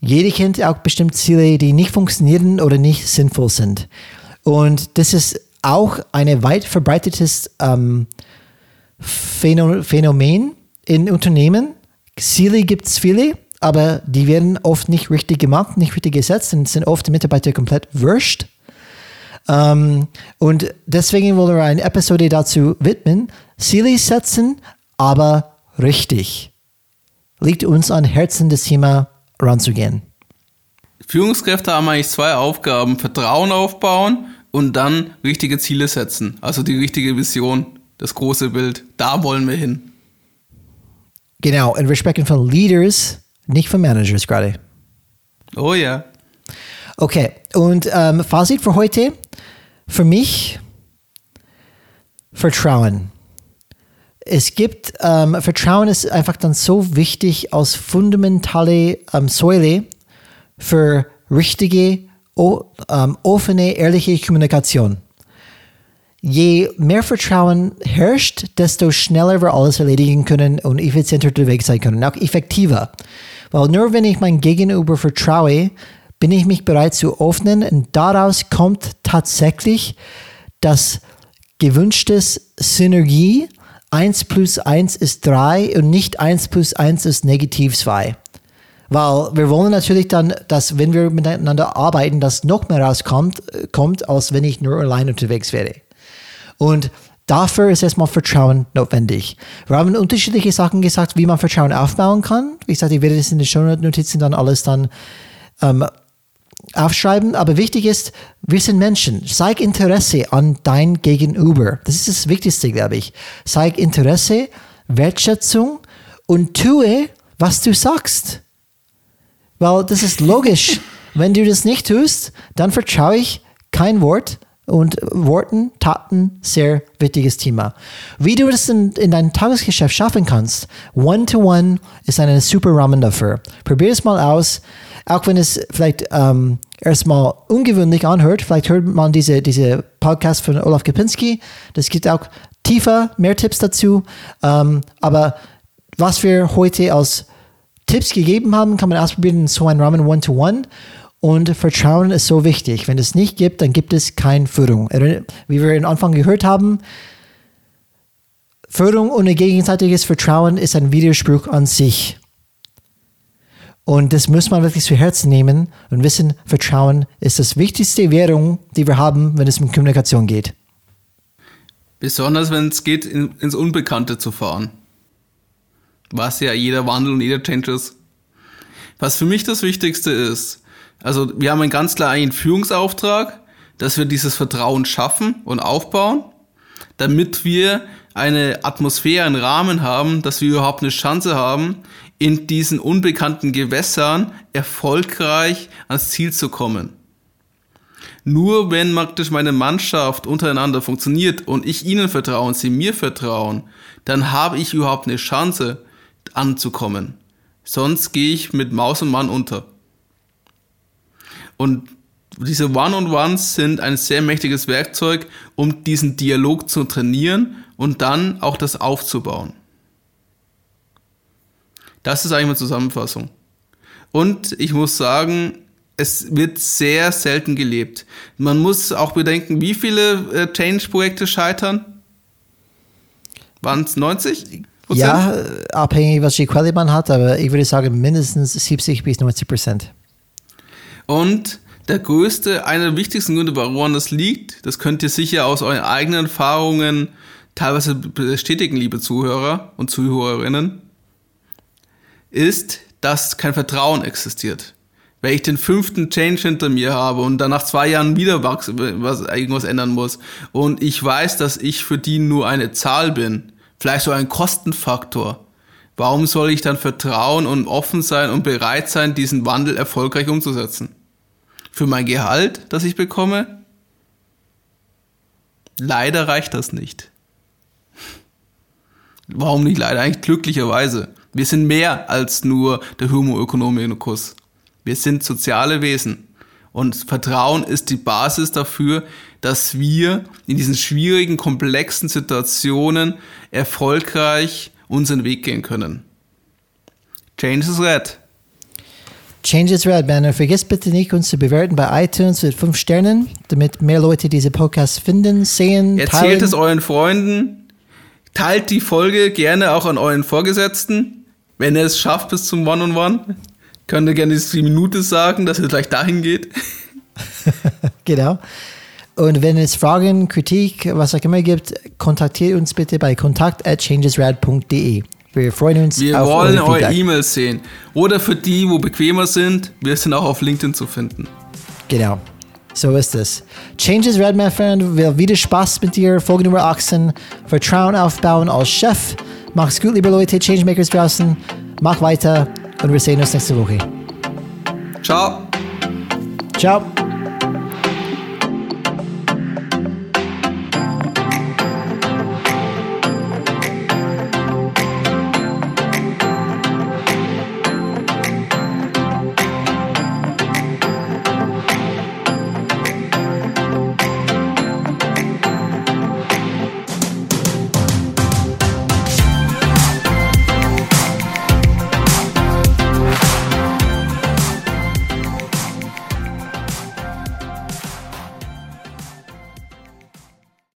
[SPEAKER 1] Jeder kennt auch bestimmt Ziele, die nicht funktionieren oder nicht sinnvoll sind. Und das ist auch ein weit verbreitetes ähm, Phäno- Phänomen in Unternehmen. Ziele gibt es viele, aber die werden oft nicht richtig gemacht, nicht richtig gesetzt und sind oft die Mitarbeiter komplett wurscht. Ähm, und deswegen wollen wir eine Episode dazu widmen. Ziele setzen, aber richtig. Liegt uns an Herzen, das Thema ranzugehen.
[SPEAKER 2] Führungskräfte haben eigentlich zwei Aufgaben: Vertrauen aufbauen und dann richtige Ziele setzen. Also die richtige Vision, das große Bild. Da wollen wir hin.
[SPEAKER 1] Genau, und wir sprechen von Leaders, nicht von Managers gerade.
[SPEAKER 2] Oh ja.
[SPEAKER 1] Okay, und ähm, Fazit für heute. Für mich Vertrauen. Es gibt, ähm, Vertrauen ist einfach dann so wichtig als fundamentale ähm, Säule für richtige, o, ähm, offene, ehrliche Kommunikation. Je mehr Vertrauen herrscht, desto schneller wir alles erledigen können und effizienter unterwegs sein können, auch effektiver. Weil nur wenn ich mein Gegenüber vertraue, bin ich mich bereit zu öffnen und daraus kommt tatsächlich das gewünschte Synergie. 1 plus 1 ist 3 und nicht 1 plus 1 ist negativ 2. Weil wir wollen natürlich dann, dass wenn wir miteinander arbeiten, dass noch mehr rauskommt, äh, kommt, als wenn ich nur allein unterwegs wäre. Und dafür ist erstmal Vertrauen notwendig. Wir haben unterschiedliche Sachen gesagt, wie man Vertrauen aufbauen kann. Wie gesagt, ich werde das in den Show-Notizen dann alles dann ähm, aufschreiben. Aber wichtig ist, wir sind Menschen. Zeig Interesse an dein Gegenüber. Das ist das Wichtigste, glaube ich. Zeig Interesse, Wertschätzung und tue, was du sagst. Weil das ist logisch. Wenn du das nicht tust, dann vertraue ich kein Wort. Und Worten, Taten, sehr wichtiges Thema. Wie du das in, in deinem Tagesgeschäft schaffen kannst, One-to-One ist ein super Rahmen dafür. Probier es mal aus, auch wenn es vielleicht ähm, erstmal ungewöhnlich anhört. Vielleicht hört man diese, diese Podcast von Olaf Kepinski. Das gibt auch tiefer, mehr Tipps dazu. Ähm, aber was wir heute als Tipps gegeben haben, kann man ausprobieren in so einem Rahmen One-to-One. Und Vertrauen ist so wichtig. Wenn es nicht gibt, dann gibt es keine Führung. Wie wir am Anfang gehört haben, Führung ohne gegenseitiges Vertrauen ist ein Widerspruch an sich. Und das muss man wirklich zu Herzen nehmen und wissen, Vertrauen ist das wichtigste Währung, die wir haben, wenn es um Kommunikation geht.
[SPEAKER 2] Besonders wenn es geht, in, ins Unbekannte zu fahren. Was ja jeder Wandel und jeder Change ist. Was für mich das Wichtigste ist, also wir haben einen ganz klar einen Führungsauftrag, dass wir dieses Vertrauen schaffen und aufbauen, damit wir eine Atmosphäre, einen Rahmen haben, dass wir überhaupt eine Chance haben, in diesen unbekannten Gewässern erfolgreich ans Ziel zu kommen. Nur wenn praktisch meine Mannschaft untereinander funktioniert und ich ihnen vertraue und sie mir vertrauen, dann habe ich überhaupt eine Chance anzukommen. Sonst gehe ich mit Maus und Mann unter. Und diese One-on-Ones sind ein sehr mächtiges Werkzeug, um diesen Dialog zu trainieren und dann auch das aufzubauen. Das ist eigentlich eine Zusammenfassung. Und ich muss sagen, es wird sehr selten gelebt. Man muss auch bedenken, wie viele äh, Change-Projekte scheitern? Waren es 90?
[SPEAKER 1] Ja, abhängig, was die Quelle man hat, aber ich würde sagen mindestens 70 bis 90 Prozent.
[SPEAKER 2] Und der größte, einer der wichtigsten Gründe, woran das liegt, das könnt ihr sicher aus euren eigenen Erfahrungen teilweise bestätigen, liebe Zuhörer und Zuhörerinnen, ist, dass kein Vertrauen existiert. Wenn ich den fünften Change hinter mir habe und dann nach zwei Jahren wieder was, irgendwas ändern muss und ich weiß, dass ich für die nur eine Zahl bin, vielleicht so ein Kostenfaktor, warum soll ich dann vertrauen und offen sein und bereit sein, diesen Wandel erfolgreich umzusetzen? Für mein Gehalt, das ich bekomme? Leider reicht das nicht. Warum nicht leider? Eigentlich glücklicherweise. Wir sind mehr als nur der Homo economicus. Wir sind soziale Wesen. Und Vertrauen ist die Basis dafür, dass wir in diesen schwierigen, komplexen Situationen erfolgreich unseren Weg gehen können. Change is red.
[SPEAKER 1] Change is red. Und vergiss bitte nicht, uns zu bewerten bei iTunes mit fünf Sternen, damit mehr Leute diese Podcasts finden, sehen,
[SPEAKER 2] Erzählt teilen. es euren Freunden. Teilt die Folge gerne auch an euren Vorgesetzten, wenn ihr es schafft bis zum One-on-One. -on -One. Könnt ihr gerne die Minute sagen, dass ihr gleich dahin geht.
[SPEAKER 1] genau. Und wenn es Fragen, Kritik, was auch immer gibt, kontaktiert uns bitte bei kontakt at changesrad.de. Wir freuen uns
[SPEAKER 2] Wir auf wollen eure E-Mails sehen. Oder für die, wo bequemer sind, wir sind auch auf LinkedIn zu finden.
[SPEAKER 1] Genau. So ist es. Changes Red, my friend. Wir wieder Spaß mit dir. Folge Nummer 18. Vertrauen aufbauen als Chef. Mach's gut, liebe Leute, Changemakers draußen. Mach weiter und wir sehen uns nächste Woche.
[SPEAKER 2] Ciao.
[SPEAKER 1] Ciao.